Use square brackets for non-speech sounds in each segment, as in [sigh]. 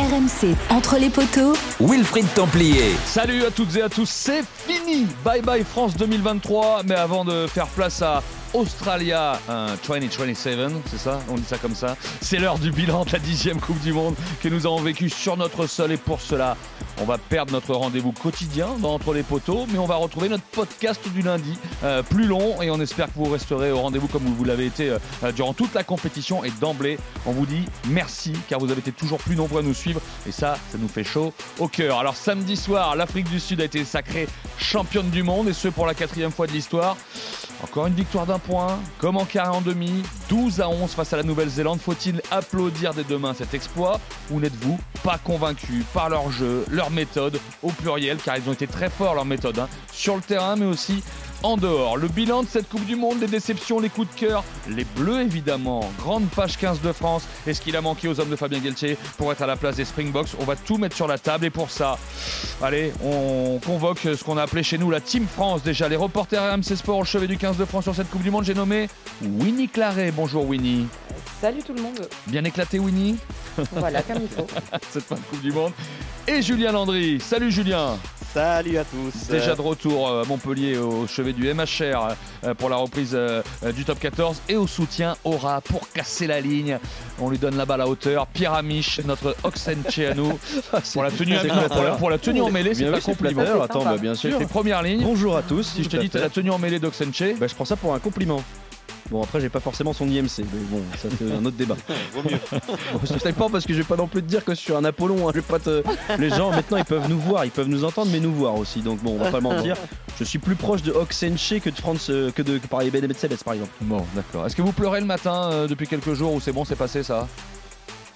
RMC, entre les poteaux, Wilfried Templier. Salut à toutes et à tous, c'est fini. Bye bye France 2023 Mais avant de faire place à Australia 2027, c'est ça? On dit ça comme ça. C'est l'heure du bilan de la dixième Coupe du Monde que nous avons vécu sur notre sol. Et pour cela, on va perdre notre rendez-vous quotidien dans Entre les poteaux, mais on va retrouver notre podcast du lundi, euh, plus long, et on espère que vous resterez au rendez-vous comme vous l'avez été euh, durant toute la compétition. Et d'emblée, on vous dit merci, car vous avez été toujours plus nombreux à nous suivre, et ça, ça nous fait chaud au cœur. Alors samedi soir, l'Afrique du Sud a été sacrée championne du monde, et ce pour la quatrième fois de l'histoire. Encore une victoire d'un point, comme en carré en demi, 12 à 11 face à la Nouvelle-Zélande. Faut-il applaudir dès demain cet exploit ou n'êtes-vous pas convaincu par leur jeu, méthode au pluriel, car ils ont été très forts leur méthode, hein, sur le terrain mais aussi en dehors. Le bilan de cette Coupe du Monde, les déceptions, les coups de cœur, les bleus évidemment. Grande page 15 de France. Et ce qu'il a manqué aux hommes de Fabien Galtier pour être à la place des Springboks On va tout mettre sur la table. Et pour ça, allez, on convoque ce qu'on a appelé chez nous la Team France. Déjà, les reporters RMC Sport au chevet du 15 de France sur cette Coupe du Monde. J'ai nommé Winnie Claret. Bonjour Winnie. Salut tout le monde. Bien éclaté Winnie Voilà, comme il faut. [laughs] cette fin de Coupe du Monde. Et Julien Landry. Salut Julien. Salut à tous. Déjà de retour à Montpellier au chevet du MHR euh, pour la reprise euh, du top 14 et au soutien Aura pour casser la ligne. On lui donne la balle à hauteur. Pierre Amiche, notre Oxenche à nous. [laughs] pour la tenue, pour la, pour la tenue en mêlée, c'est Bien pas compliment. Attends, bah, bien sûr. Première ligne. Bonjour à tous. Si je te dis t'as la tenue en mêlée d'Oxenche, Bah, je prends ça pour un compliment. Bon, après, j'ai pas forcément son IMC, mais bon, ça c'est un autre débat. [laughs] Vaut mieux. [laughs] Bon, je sais pas parce que je vais pas non plus te dire que je suis un Apollon. hein, je vais pas te... Les gens maintenant ils peuvent nous voir, ils peuvent nous entendre, mais nous voir aussi. Donc bon, on va pas mentir. Je suis plus proche de Oxenche que de France, euh, que de que par par exemple. Bon, d'accord. Est-ce que vous pleurez le matin euh, depuis quelques jours ou c'est bon, c'est passé ça?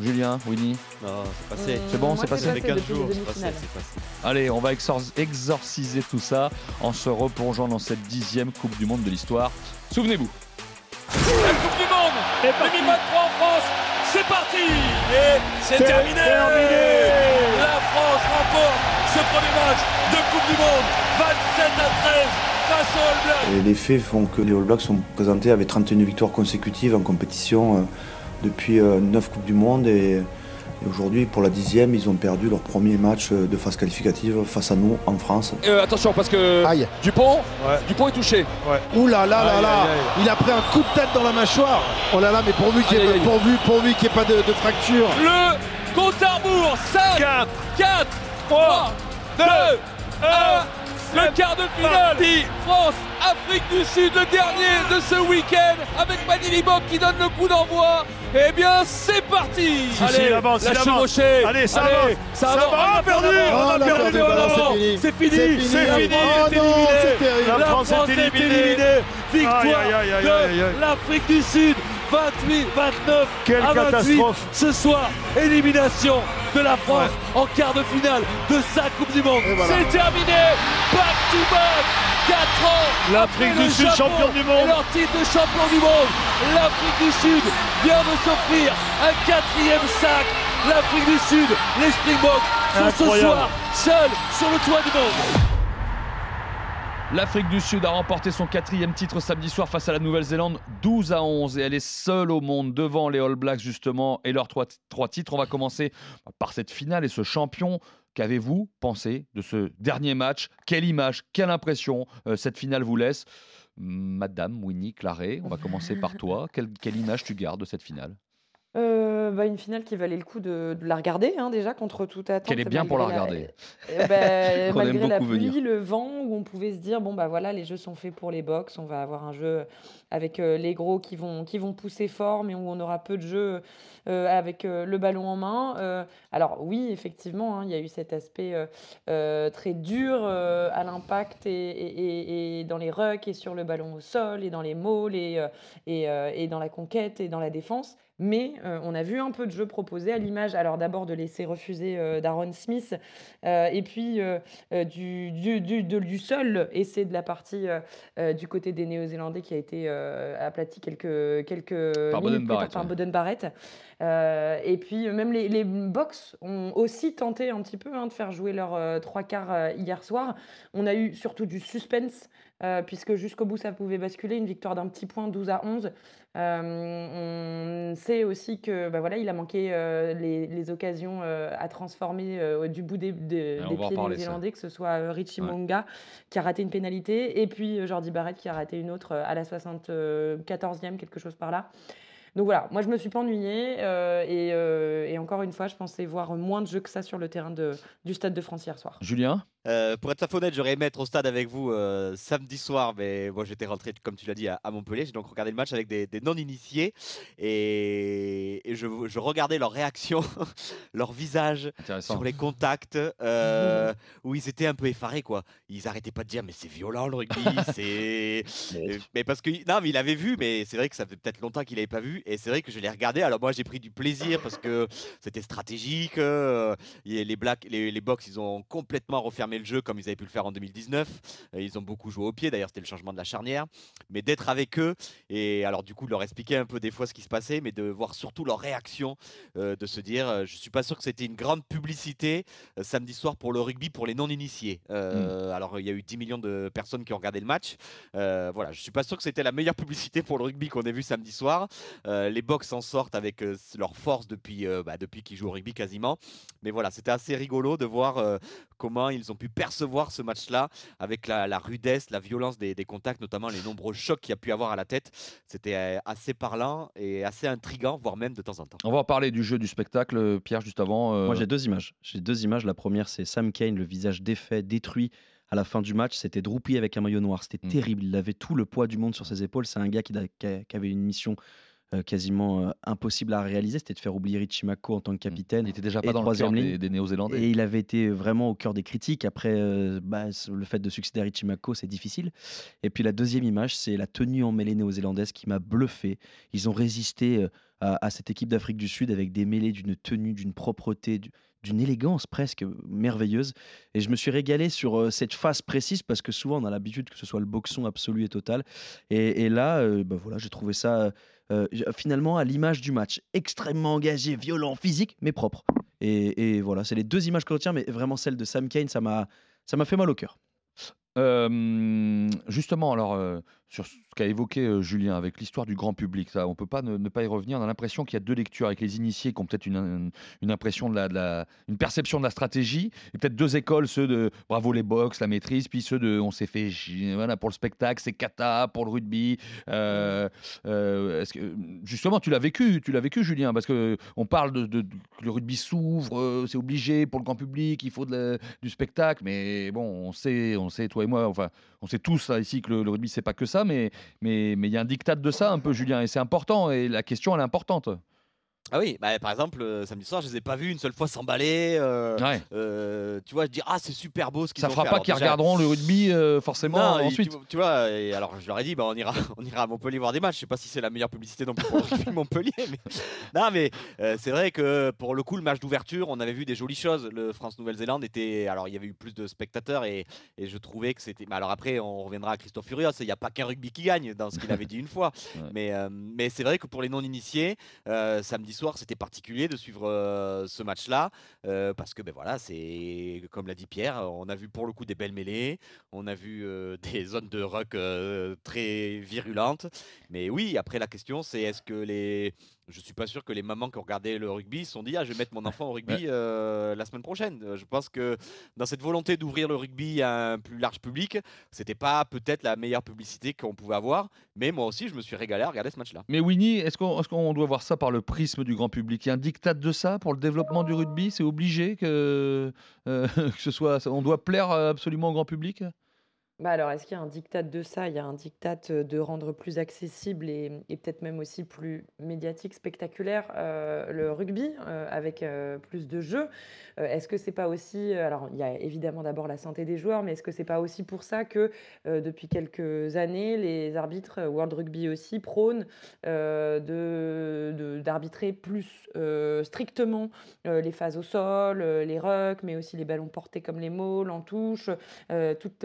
Julien, Winnie? Non, c'est passé. C'est bon, c'est passé Ça fait 4 depuis les jours, c'est passé, passé. Allez, on va exor- exorciser tout ça en se replongeant dans cette dixième Coupe du Monde de l'histoire. Souvenez-vous. La Coupe du Monde 2023 en France, c'est parti Et c'est terminé. La France remporte ce premier match de Coupe du Monde 27 à 13 face aux All Blacks. Et les faits font que les All Blacks sont présentés avec 31 victoires consécutives en compétition euh, depuis 9 Coupes du Monde et, et aujourd'hui pour la dixième ils ont perdu leur premier match euh, de phase qualificative face à nous en France. Euh, attention parce que Aïe. Dupont, Ouais. Dupont est touché. Ouh là là là Aïe, là aïe. Il a pris un coup de tête dans la mâchoire Oh là là mais pourvu qu'il n'y ait, aïe, aïe. pourvu, pourvu qu'il y ait pas de, de fracture Le compte à rebours 5, 4, 4, 3, 2, 1. Le quart de finale France, Afrique du Sud, le dernier de ce week-end avec Manili Bok qui donne le coup d'envoi. Eh bien, c'est parti si, il avance, la il avance. chevauchée. Allez, ça avance. ça Ça avance. va, On a perdu, perdu, on a perdu, perdu, c'est fini. C'est fini. La France est éliminée. Victoire Aïe, aïe, aïe, aïe, aïe, aïe. de l'Afrique du Sud. 28, 29 Quelle à 28. catastrophe. Ce soir, élimination de la France en quart de finale de sa Coupe du Monde. Voilà. C'est terminé. Back to back. 4 ans. L'Afrique du Sud, champion du monde. et leur titre de champion du monde. L'Afrique du Sud vient de s'offrir un quatrième sac. L'Afrique du Sud, les Springboks sont ce soir seuls sur le toit du monde. L'Afrique du Sud a remporté son quatrième titre samedi soir face à la Nouvelle-Zélande 12 à 11 et elle est seule au monde devant les All Blacks justement et leurs trois, titres. On va commencer par cette finale et ce champion. Qu'avez-vous pensé de ce dernier match? Quelle image, quelle impression euh, cette finale vous laisse? Madame Winnie Claret, on va commencer par toi. Quelle image tu gardes de cette finale? Euh, bah, une finale qui valait le coup de, de la regarder hein, déjà contre toute attente. Qu'elle est bien pour la regarder. [laughs] Bah, Qu'on aime malgré la beaucoup pluie, venir. le vent, où on pouvait se dire bon bah voilà les jeux sont faits pour les box, on va avoir un jeu avec euh, les gros qui vont qui vont pousser fort, mais où on aura peu de jeux euh, avec le ballon en main. Alors oui effectivement, hein, il y a eu cet aspect très dur à l'impact et, et- et- et dans les rucks et sur le ballon au sol et dans les mauls et, et dans la conquête et dans la défense. Mais euh, on a vu un peu de jeu proposé à l'image, alors d'abord de laisser refuser euh, Darren Smith, euh, et puis euh, du, du, du, de- du seul essai de la partie du côté des Néo-Zélandais qui a été aplati quelques, quelques Par minutes Barrett, par ouais. Boden Barrett. Et puis même les, les box ont aussi tenté un petit peu hein, de faire jouer leurs trois quarts hier soir. On a eu surtout du suspense euh, puisque jusqu'au bout ça pouvait basculer, une victoire d'un petit point 12 à 11. Euh, on sait aussi que bah voilà, il a manqué euh, les, les occasions euh, à transformer euh, du bout des, des- pieds néo-zélandais, que ce soit Richie Ouais. Monga qui a raté une pénalité, et puis Jordi Barrett qui a raté une autre à la 74e, quelque chose par là. Donc voilà, moi je me suis pas ennuyée et, et encore une fois, je pensais voir moins de jeux que ça sur le terrain de, du stade de France hier soir. Julien? Euh, pour être fait honnête, j'aurais aimé être au stade avec vous euh, samedi soir, mais moi j'étais rentré, comme tu l'as dit, à, à Montpellier. J'ai donc regardé le match avec des, des non-initiés et, et je, je regardais leurs réactions, [laughs] leur visage Intéressant. sur les contacts, euh, où ils étaient un peu effarés, quoi. Ils arrêtaient pas de dire, mais c'est violent le rugby, [laughs] c'est. Mais parce que non, mais il avait vu, mais c'est vrai que ça fait peut-être longtemps qu'il avait pas vu, et c'est vrai que je l'ai regardé. Alors moi, j'ai pris du plaisir parce que c'était stratégique. les Blacks, les, les Box, ils ont complètement refermé le jeu comme ils avaient pu le faire en 2019. Euh, Ils ont beaucoup joué au pied. D'ailleurs, c'était le changement de la charnière. Mais d'être avec eux et alors du coup de leur expliquer un peu des fois ce qui se passait, mais de voir surtout leur réaction, euh, de se dire, euh, je suis pas sûr que c'était une grande publicité euh, samedi soir pour le rugby pour les non-initiés. Euh, Alors il y a eu 10 millions de personnes qui ont regardé le match. Voilà, je suis pas sûr que c'était la meilleure publicité pour le rugby qu'on ait vu samedi soir. Les box s'en sortent avec leur force depuis, bah, depuis qu'ils jouent au rugby quasiment. Mais voilà, c'était assez rigolo de voir comment ils ont pu percevoir ce match-là avec la, la rudesse, la violence des, des contacts, notamment les nombreux chocs qu'il y a pu avoir à la tête. C'était euh, assez parlant et assez intrigant, voire même de temps en temps. On va en parler du jeu du spectacle, Pierre, juste avant. euh, Moi, j'ai deux images. J'ai deux images. La première, c'est Sam Kane, le visage défait, détruit à la fin du match. C'était Droupi avec un maillot noir. C'était Mm. terrible. Il avait tout le poids du monde sur ses épaules. C'est un gars qui avait une mission euh, quasiment euh, impossible à réaliser. C'était de faire oublier Richie en tant que capitaine. il était déjà Et pas dans le cœur troisième des, ligne. des Néo-Zélandais. Et il avait été vraiment au cœur des critiques. Après, euh, bah, le fait de succéder à Richie c'est difficile. Et puis la deuxième image, c'est la tenue en mêlée néo-zélandaise qui m'a bluffé. Ils ont résisté euh, à, cette équipe d'Afrique du Sud avec des mêlées d'une tenue, d'une propreté, du- d'une élégance presque merveilleuse. Et je me suis régalé sur euh, cette phase précise parce que souvent on a l'habitude que ce soit le boxon absolu et total. Et, là, euh, bah voilà, j'ai trouvé ça euh, finalement à l'image du match. Extrêmement engagé, violent, physique, mais propre. Et, et voilà, c'est les deux images que je retiens, mais vraiment celle de Sam Kane, ça m'a, ça m'a fait mal au cœur. Euh, justement, alors, euh, sur ce qu'a évoqué euh, Julien avec l'histoire du grand public, ça, on peut pas ne, ne pas y revenir. On a l'impression qu'il y a deux lectures avec les initiés qui ont peut-être une, une, une impression de la, de la- une perception de la stratégie, et peut-être deux écoles, ceux de bravo les box, la maîtrise, puis ceux de on s'est fait voilà pour le spectacle, c'est kata pour le rugby. Est-ce que justement tu l'as vécu, tu l'as vécu Julien, parce que on parle de, de- de- que le rugby s'ouvre, c'est obligé pour le grand public, il faut la- du spectacle, mais bon, on sait, on sait toi et moi, enfin, on sait tous là, ici que le, le rugby c'est pas que ça, mais mais mais il y a un diktat de ça un peu Julien, et c'est important et la question elle est importante. Ah oui, bah, par exemple, euh, samedi soir, je les ai pas vus une seule fois s'emballer. euh, Ouais. euh, tu vois, je dis ah c'est super beau ce qu'ils Ça ont fera fait. pas Alors, qu'ils déjà- regarderont le rugby euh, forcément Non, et ensuite. Tu, tu vois, et alors je leur ai dit, bah, on, ira, [laughs] on ira à Montpellier voir des matchs. Je sais pas si c'est la meilleure publicité non plus pour le rugby [laughs] Montpellier. Mais... [laughs] Non, mais euh, c'est vrai que pour le coup, le match d'ouverture, on avait vu des jolies choses. Le France-Nouvelle-Zélande était. Alors il y avait eu plus de spectateurs et, et je trouvais que c'était. Mais alors après, on reviendra à Christophe Furios. Il n'y a pas qu'un rugby qui gagne dans ce qu'il avait dit une fois. Ouais. Mais, euh, mais c'est vrai que pour les non-initiés, euh, samedi soir, c'était particulier de suivre euh, ce match-là. euh, parce que ben voilà, c'est comme l'a dit Pierre, on a vu pour le coup des belles mêlées, on a vu euh, [laughs] des zones de ruck très virulentes. Mais oui, après la question, c'est est-ce que les, je suis pas sûr que les mamans qui ont regardé le rugby se sont dit ah je vais mettre mon [laughs] enfant au rugby euh, la semaine prochaine. Euh, Je pense que dans cette volonté d'ouvrir le rugby à un plus large public, c'était pas peut-être la meilleure publicité qu'on pouvait avoir. Mais moi aussi, je me suis régalé à regarder ce match-là. Mais Winnie, est-ce qu'on est qu'on doit voir ça par le prisme du grand public? Il y a un diktat de ça pour le développement du rugby? C'est obligé que, euh, [laughs] que ce soit. On doit plaire euh, absolument au grand public? Bah alors, est-ce qu'il y a un diktat de ça? Il y a un diktat de rendre plus accessible et, peut-être même aussi plus médiatique, spectaculaire le rugby avec plus de jeux. Est-ce que c'est pas aussi, alors il y a évidemment d'abord la santé des joueurs, mais est-ce que c'est pas aussi pour ça que depuis quelques années, les arbitres World Rugby aussi prônent de, d'arbitrer plus strictement les phases au sol, les rucks, mais aussi les ballons portés comme les mauls en touche, toutes,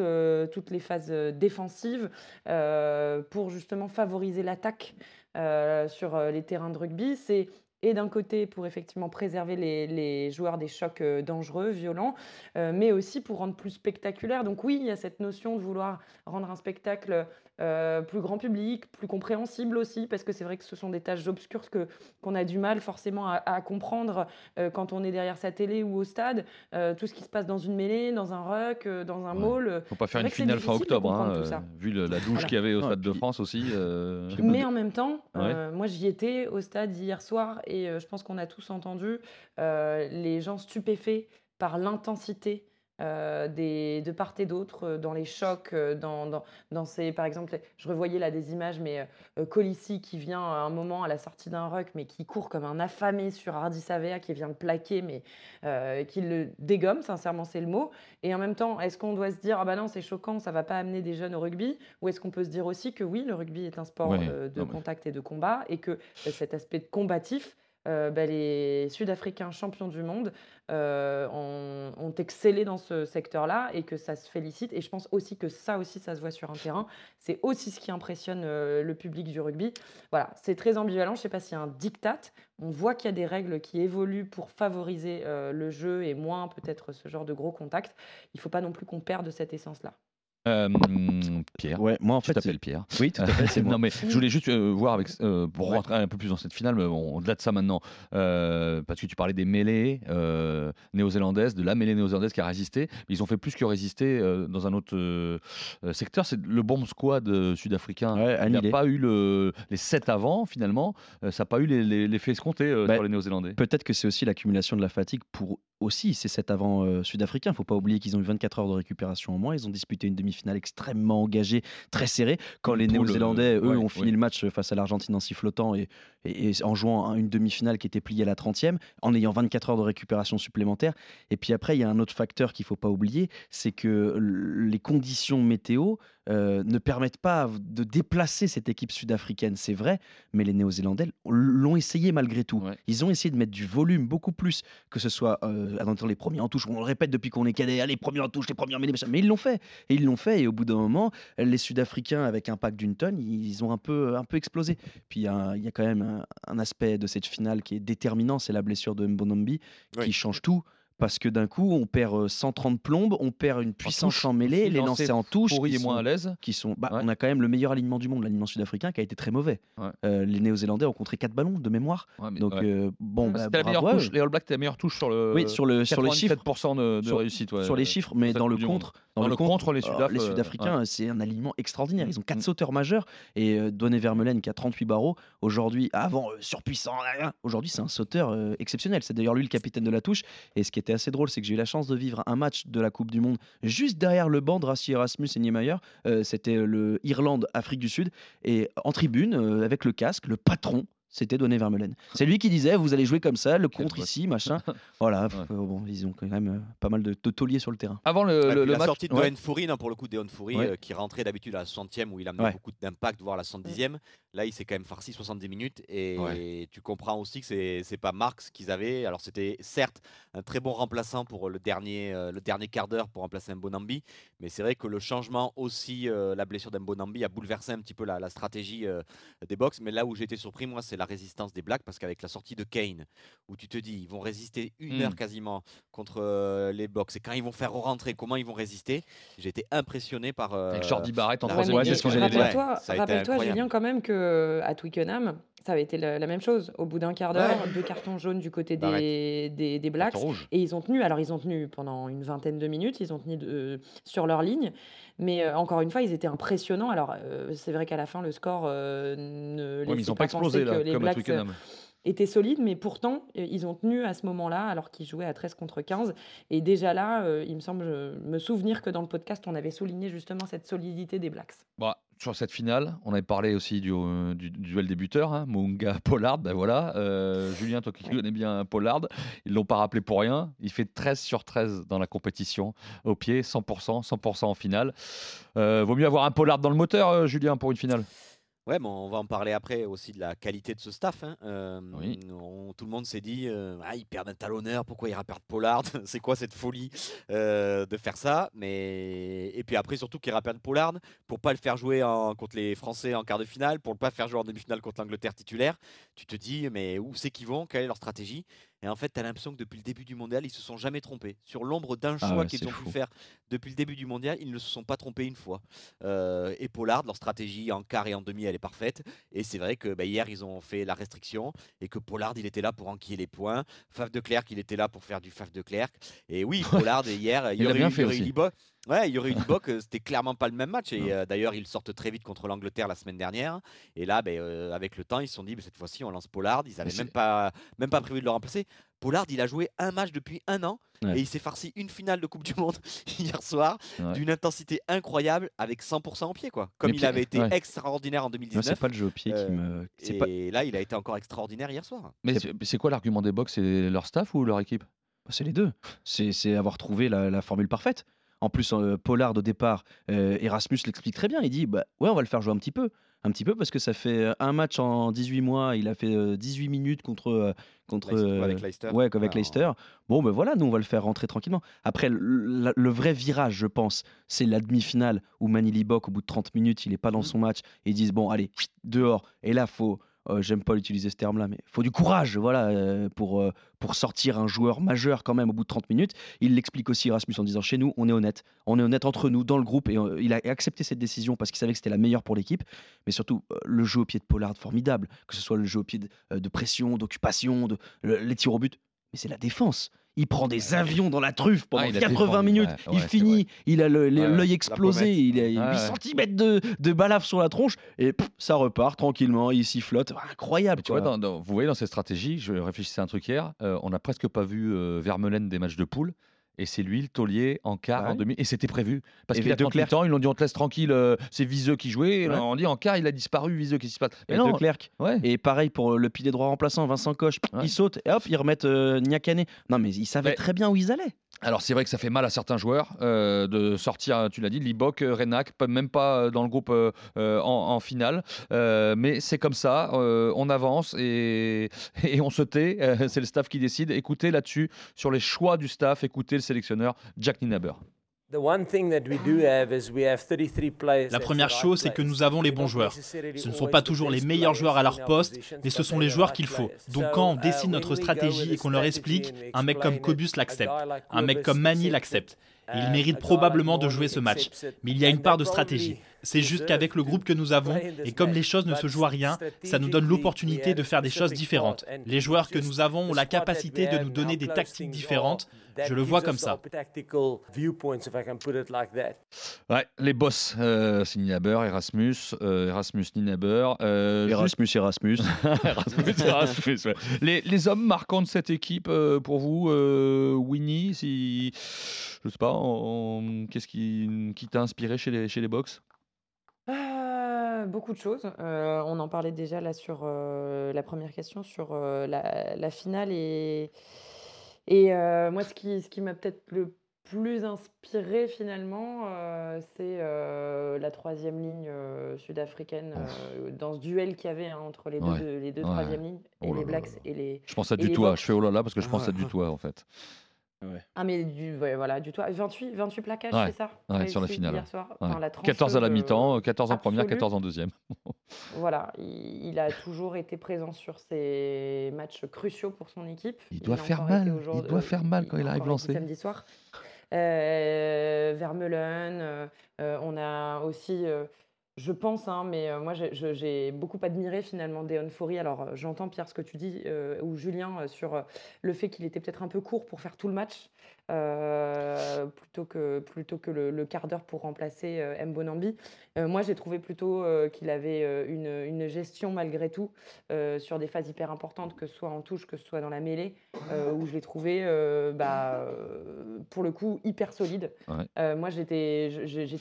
toutes les phases euh, défensives euh, pour justement favoriser l'attaque euh, sur les terrains de rugby. C'est et d'un côté pour effectivement préserver les, joueurs des chocs dangereux, violents, mais aussi pour rendre plus spectaculaire. Donc oui, il y a cette notion de vouloir rendre un spectacle euh, plus grand public, plus compréhensible aussi, parce que c'est vrai que ce sont des tâches obscures que, qu'on a du mal forcément à, à comprendre euh, quand on est derrière sa télé ou au stade. Euh, tout ce qui se passe dans une mêlée, dans un ruck, dans un Ouais. mall. Faut pas faire une finale fin octobre, hein, vu le- la douche Voilà. qu'il y avait au Ouais, Stade de France aussi. euh, [laughs] Mais en même temps, Ouais. euh, moi j'y étais au stade hier soir et euh, je pense qu'on a tous entendu euh, les gens stupéfaits par l'intensité euh, des, de part et d'autre, euh, dans les chocs, euh, dans, dans, dans ces, par exemple, je revoyais là des images, mais euh, Colissi qui vient à un moment à la sortie d'un ruck, mais qui court comme un affamé sur Hardy Savea, qui vient le plaquer, mais euh, qui le dégomme, sincèrement c'est le mot. Et en même temps, est-ce qu'on doit se dire, ah bah non, c'est choquant, ça va pas amener des jeunes au rugby? Ou est-ce qu'on peut se dire aussi que oui, le rugby est un sport Ouais, de non, contact et de combat, et que cet aspect combatif, euh, bah, les Sud-Africains champions du monde euh, ont, excellé dans ce secteur-là et que ça se félicite. Et je pense aussi que ça aussi, ça se voit sur un terrain. C'est aussi ce qui impressionne euh, le public du rugby. Voilà, c'est très ambivalent. Je ne sais pas s'il y a un diktat. On voit qu'il y a des règles qui évoluent pour favoriser le jeu et moins peut-être ce genre de gros contact. Il ne faut pas non plus qu'on perde cette essence-là. Euh, Pierre. Ouais, moi en Tu fait. t'appelles Pierre. Oui, tout à fait, c'est [laughs] moi. non mais je voulais juste euh, voir avec euh, pour Ouais. rentrer un peu plus dans cette finale, mais bon, au-delà de ça maintenant, euh, parce que tu parlais des mêlées néo-zélandaises, de la mêlée néo-zélandaise qui a résisté, mais ils ont fait plus que résister dans un autre secteur, c'est le bomb squad sud-africain. Ouais, Il n'y a annihilé. pas eu le, les 7 avant finalement, ça n'a pas eu les- les- l'effet escompté Bah, sur les néo-zélandais. Peut-être que c'est aussi l'accumulation de la fatigue pour aussi ces sept avant sud-africains. Il faut pas oublier qu'ils ont eu 24 heures de récupération en moins. Ils ont disputé une demi-finale extrêmement engagée, très serrée. Quand les Néo-Zélandais, euh, eux, ouais, ont fini ouais. le match face à l'Argentine en sifflotant et, et- et en jouant un- une demi-finale qui était pliée à la 30e, en ayant 24 heures de récupération supplémentaire. Et puis après, il y a un autre facteur qu'il faut pas oublier, c'est que les conditions météo euh, ne permettent pas de déplacer cette équipe sud-africaine, c'est vrai, mais les Néo-Zélandais l'ont essayé malgré tout. Ouais. Ils ont essayé de mettre du volume beaucoup plus que ce soit euh, dans les premiers en touche. On le répète depuis qu'on est cadet, allez, premiers en touche, les premiers en mais ils l'ont fait. Et ils l'ont fait. Et au bout d'un moment, les Sud-Africains, avec un pack d'une tonne, ils ont un peu, un peu explosé. Puis il y, a un- il y a quand même un, un aspect de cette finale qui est déterminant, c'est la blessure de Mbonombi Oui. qui change tout. Parce que d'un coup, on perd euh, 130 plombes, on perd une puissance en mêlée, les lancer lancers en touche. Pourri qui est moins sont- à l'aise. qui sont. Bah, Ouais. On a quand même le meilleur alignement du monde, l'alignement sud-africain, qui a été très mauvais. Ouais. Euh, les Néo-Zélandais ont contré 4 ballons de mémoire. Ouais, Donc, euh, bon, bah, C'était la meilleure bravo à touche. Les All Blacks, la meilleure touche sur le. Oui, sur, le, sur les chiffres. 97% de, de sur- réussite. ouais. sur les chiffres, mais dans le Coupe du Monde. contre, dans Dans le le contre, contre, les euh, les euh, Sud-Africains, c'est un alignement extraordinaire. Ils ont quatre Mm. sauteurs majeurs et euh, Donny Vermeulen qui a 38 barreaux. Aujourd'hui, avant euh, surpuissant, aujourd'hui c'est un sauteur euh, exceptionnel. C'est d'ailleurs lui le capitaine de la touche. Et ce qui était assez drôle, c'est que j'ai eu la chance de vivre un match de la Coupe du Monde juste derrière le banc de Rassi Erasmus et Niemeyer. Euh, C'était le Irlande-Afrique du Sud et en tribune euh, avec le casque, le patron. C'était Donny Vermeulen. C'est lui qui disait vous allez jouer comme ça, le contre ici, machin. [laughs] Voilà, Ouais. euh, bon, ils ont quand même euh, pas mal de, de tauliers sur le terrain. Avant le, Ouais, le- puis le la match. sortie de ouais. Deon Foury, non, pour le coup, Deon Foury, Ouais. euh, qui rentrait d'habitude à la 60e où il amenait Ouais. beaucoup d'impact, voire la 70e. Là, il s'est quand même farci 70 minutes et tu comprends aussi que c'est c'est pas Marx qu'ils avaient. Alors, c'était certes un très bon remplaçant pour le dernier, euh, le dernier quart d'heure pour remplacer Mbonambi, mais c'est vrai que le changement aussi, euh, la blessure d'Mbonambi a bouleversé un petit peu la, la stratégie euh, des box. Mais là où j'ai été surpris, moi, c'est la résistance des Blacks parce qu'avec la sortie de Kane, où tu te dis, ils vont résister une heure quasiment contre euh, les box et quand ils vont faire rentrer, comment ils vont résister? J'ai été impressionné par. euh, Avec Jordi Barrett en troisième Ouais, ligne. c'est ce que j'allais dire. Rappelle-toi, incroyable. Julien, quand même que à Twickenham, ça avait été la, la même chose. Au bout d'un quart d'heure, deux cartons jaunes du côté des, des, des Blacks. Et ils ont tenu, alors ils ont tenu pendant une vingtaine de minutes, ils ont tenu de- sur leur ligne, mais euh, encore une fois, ils étaient impressionnants. Alors euh, c'est vrai qu'à la fin, le score euh, ne Ouais, mais ils n'ont pas pas explosé là, comme à Blacks Twickenham. étaient solides, mais pourtant, euh, ils ont tenu à ce moment-là, alors qu'ils jouaient à 13 contre 15. Et déjà là, euh, il me semble me souvenir que dans le podcast, on avait souligné justement cette solidité des Blacks. Bah, sur cette finale, on avait parlé aussi du, euh, du- du duel des buteurs, hein, Munga [laughs] Pollard, ben voilà. Euh, Julien, toi qui connais bien Pollard, ils l'ont pas rappelé pour rien. Il fait 13 sur 13 dans la compétition, au pied, 100%, 100% en finale. Euh, vaut mieux avoir un Pollard dans le moteur, euh, Julien, pour une finale? Ouais, mais on va en parler après aussi de la qualité de ce staff. hein. Euh, Oui. on- tout le monde s'est dit, euh, ah, ils perdent un talonneur, pourquoi ils perdre Pollard? [laughs] C'est quoi cette folie euh, de faire ça? Mais et puis après surtout qu'ils perdent Pollard pour pas le faire jouer en- contre les Français en quart de finale, pour le pas faire jouer en demi-finale contre l'Angleterre titulaire. Tu te dis, mais où c'est qu'ils vont? Quelle est leur stratégie? Et en fait, tu as l'impression que depuis le début du mondial, ils se sont jamais trompés. Sur l'ombre d'un Ah choix ouais, qu'ils ont fou. pu faire depuis le début du mondial, ils ne se sont pas trompés une fois. Euh, et Pollard, leur stratégie en quart et en demi, elle est parfaite. Et c'est vrai que bah, hier, ils ont fait la restriction et que Pollard, il était là pour enquiller les points. Faf de Clerc, il était là pour faire du Faf de Clerc. Et oui, [laughs] Pollard, hier, il y aurait bien eu, eu. Ouais, il y aurait eu Liboc, [laughs] euh, c'était clairement pas le même match. Et euh, d'ailleurs, ils sortent très vite contre l'Angleterre la semaine dernière. Et là, ben, euh, avec le temps, ils se sont dit, cette fois-ci, on lance Pollard. Ils avaient Mais même pas, même pas prévu de le remplacer. Pollard, il a joué un match depuis un an Ouais. et il s'est farci une finale de Coupe du Monde [laughs] hier soir Ouais. d'une intensité incroyable avec 100% en pied, quoi. Comme Mais il avait été ouais. extraordinaire en Moi, 2019. c'est pas le jeu au pied Euh, qui me. Et pas... là, il a été encore extraordinaire hier soir. Mais c'est quoi l'argument des box C'est leur staff ou leur équipe? C'est les deux. C'est c'est avoir trouvé la, la formule parfaite. En plus, euh, Pollard au départ, euh, Erasmus l'explique très bien. Il dit bah, Ouais, on va le faire jouer un petit peu. Un petit peu parce que ça fait euh, un match en 18 mois. Il a fait euh, 18 minutes contre. contre Leicester- avec Leicester. Ouais, avec Leicester. Bon, ben voilà, nous, on va le faire rentrer tranquillement. Après, le, vrai virage, je pense, c'est la demi-finale où Manili Bok, au bout de 30 minutes, il est pas dans Mhm. son match. Et ils disent Bon, allez, dehors. Et là, faut. Euh, J'aime pas utiliser ce terme-là, mais faut du courage, voilà, euh, pour, euh, pour sortir un joueur majeur quand même au bout de 30 minutes. Il l'explique aussi Erasmus en disant chez nous, on est honnête, on est honnête entre nous dans le groupe et il a accepté cette décision parce qu'il savait que c'était la meilleure pour l'équipe. Mais surtout le jeu au pied de Pollard formidable, que ce soit le jeu au pied de, pression, d'occupation, de le- les tirs au but. Mais c'est la défense. Il prend des avions dans la truffe pendant Ah, il a 80 défendu, minutes. ouais, il ouais, finit, il a Ouais, l'œil explosé, il a Ouais, 8 ouais. cm de, de balafre sur la tronche et pff, ça repart tranquillement. Il sifflote. Incroyable. Mais tu vois, quoi. dans- dans- vous voyez, dans cette stratégie, je réfléchissais à un truc hier, euh, on n'a presque pas vu euh, Vermeulen des matchs de poule. Et c'est lui, le taulier, en quart, Ouais. en demi. Et c'était prévu. Parce qu'il a De 38 Klerk. ans, ils l'ont dit on te laisse tranquille, euh, c'est Viseux qui jouait. Ouais. On dit en quart, il a disparu, Viseux, qu'est-ce qui se passe Et Mais de non, Klerk. ouais. Et pareil pour euh, le pilier droit remplaçant, Vincent Coche. Ils sautent et hop, ils remettent euh, Niakane. Non, mais ils savaient Mais- très bien où ils allaient. Alors c'est vrai que ça fait mal à certains joueurs euh, de sortir, tu l'as dit, Libok, pas- même pas dans le groupe euh, en, en finale. Euh, mais c'est comme ça, on avance et, [laughs] et on se tait. C'est le staff qui décide. Écoutez là-dessus, sur les choix du staff, écoutez le sélectionneur Jack Ninaber. La première chose, c'est que nous avons les bons joueurs. Ce ne sont pas toujours les meilleurs joueurs à leur poste, mais ce sont les joueurs qu'il faut. Donc quand on décide notre stratégie et qu'on leur explique, un mec comme Cobus l'accepte, un mec comme Mani l'accepte. Il mérite probablement de jouer ce match. Mais il y a une part de stratégie. C'est juste qu'avec le groupe que nous avons, et comme les choses ne se jouent à rien, ça nous donne l'opportunité de faire des choses différentes. Les joueurs que nous avons ont la capacité de nous donner des tactiques différentes. Je le vois comme ça. Ouais, les boss, euh, c'est Ninaber, Erasmus, euh, Erasmus, Ninaber. euh, juste- Erasmus, Erasmus. [laughs] Erasmus, Erasmus, ouais. les, les hommes marquants de cette équipe euh, pour vous, euh, Winnie, si je sais pas, qu'est-ce qui, qui t'a inspiré chez les chez les box? Euh, beaucoup de choses. Euh, on en parlait déjà là sur euh, la première question, sur euh, la, la finale. Et, et moi, ce qui, ce qui m'a peut-être le plus inspiré finalement, c'est la troisième ligne sud-africaine dans ce duel qu'il y avait hein, entre les deux, Ouais. les deux Ouais. troisième lignes, et Oh là les Blacks là et les. Je pense à Et les Dutoit. box. Je fais oh là là parce que je pense à Dutoit [laughs] en fait. Ah, mais du, ouais, voilà, du toit. 28, 28 plaquages, Ouais, c'est ça? ouais, sur la réussi finale, Hier ouais. soir? Ouais. Enfin, la 14 à la trancheuse, mi-temps, euh, 14 en première, absolue. 14 en deuxième. [laughs] Voilà, il, il a toujours été présent sur ces matchs cruciaux pour son équipe. Il doit a faire encore été mal, il aujourd'hui- doit euh, faire mal quand il a arrive encore été lancé. Samedi soir. Euh, Vermeulen, euh, euh, on a aussi, euh, je pense, hein, mais euh, moi j'ai- beaucoup admiré finalement Deon Foury. Alors euh, j'entends Pierre ce que tu dis, euh, ou Julien, sur le fait qu'il était peut-être un peu court pour faire tout le match, euh, plutôt que, plutôt que le, le quart d'heure pour remplacer Mbonambi. Euh, moi j'ai trouvé plutôt qu'il avait une, une gestion malgré tout sur des phases hyper importantes, que ce soit en touche, que ce soit dans la mêlée, où je l'ai trouvé bah, pour le coup hyper solide. Ouais. Moi j'étais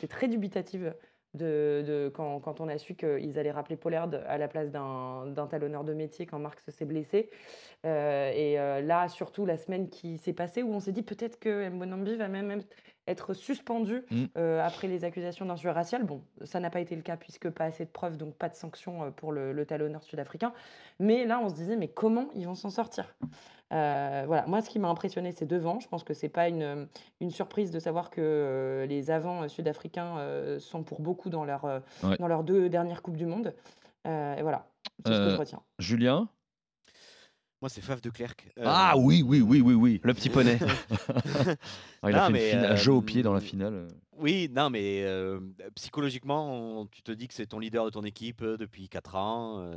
très dubitative de, quand, quand, on a su qu'ils allaient rappeler Pollard à la place d'un talonneur de métier quand Marx s'est blessé. Euh, et euh, là, surtout la semaine qui s'est passée, où on s'est dit peut-être que Mbonambi va même suspendu mm. euh, après les accusations d'injure raciale. Bon, ça n'a pas été le cas puisque pas assez de preuves, donc pas de sanctions pour le, le talonneur sud-africain. Mais là, on se disait, mais comment ils vont s'en sortir? Voilà, moi ce qui m'a impressionné c'est devant. Je pense que c'est pas une, une, surprise de savoir que les avants sud-africains sont pour beaucoup dans, leur, dans leurs deux dernières Coupes du Monde. et voilà, c'est ce que je retiens. Julien? Moi, c'est Fave de Clerc. Ah oui, oui, oui, oui, oui. Le petit poney. [laughs] [laughs] il a fait un jeu au pied dans la finale. Oui, non, mais psychologiquement, tu te dis que c'est ton leader de ton équipe depuis 4 ans.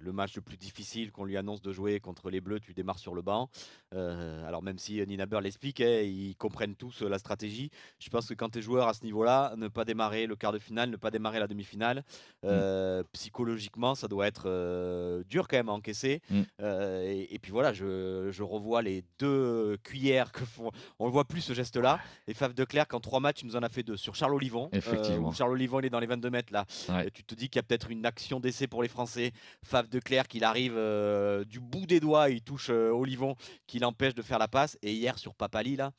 le match le plus difficile qu'on lui annonce de jouer contre les Bleus, tu démarres sur le banc. alors même si Nina l'explique, hein, ils comprennent tous la stratégie. Je pense que quand tu es joueur à ce niveau-là, ne pas démarrer le quart de finale, ne pas démarrer la demi-finale, mmh. psychologiquement, ça doit être dur quand même à encaisser. Mmh. Et, puis voilà, je, revois les deux cuillères que font. On le voit plus ce geste-là. Et Fave de Clerc, en trois matchs, il nous en a fait sur Charles Olivon. Effectivement. Euh, Charles Olivon, il est dans les 22 mètres là. tu te dis qu'il y a peut-être une action d'essai pour les Français. Fave de Clerc, qu'il arrive euh, du bout des doigts, il touche euh, Olivon, qui l'empêche de faire la passe. Et hier sur Papali, là,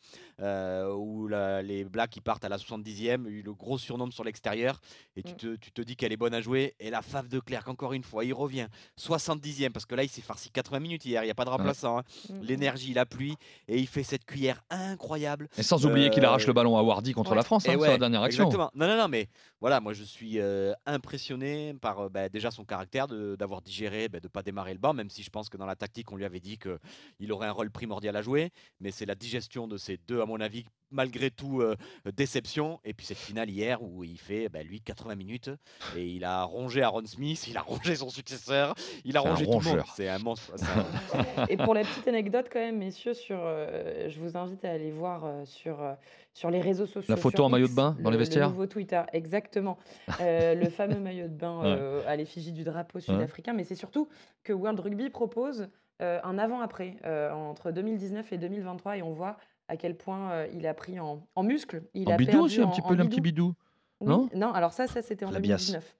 où les Blacks qui partent à la 70e, eu le gros surnom sur l'extérieur. Et tu, mm. te, tu te dis qu'elle est bonne à jouer. Et la Fave de Clerc, encore une fois, il revient 70e, parce que là, il s'est farci 80 minutes hier, il n'y a pas de remplaçant. Hein. Mm. L'énergie, la pluie, et il fait cette cuillère incroyable. Et sans oublier qu'il arrache le ballon à Wardy contre la France. Hein la dernière action. Exactement. Non, non, non, mais voilà, moi je suis euh, impressionné par euh, bah, déjà son caractère d'avoir digéré, bah, de ne pas démarrer le banc, même si je pense que dans la tactique, on lui avait dit qu'il aurait un rôle primordial à jouer. Mais c'est la digestion de ces deux, à mon avis, malgré tout, euh, déception. Et puis cette finale hier où il fait, bah, lui, 80 minutes et il a rongé Aaron Smith, il a rongé son successeur, il a rongé tout le monde. C'est un monstre. et pour la petite anecdote, quand même, messieurs, sur, je vous invite à aller voir sur sur les réseaux sociaux. La photo en maillot de bain dans les vestiaires Le nouveau Twitter, exactement. Euh, le fameux maillot de bain euh, à l'effigie du drapeau sud-africain. Mais c'est surtout que World Rugby propose euh, un avant-après entre 2019 et 2023 et on voit à quel point il a pris en, en muscle. Il en a bidou aussi, un petit peu, un petit bidou. Non, non, alors ça, ça c'était en 2019.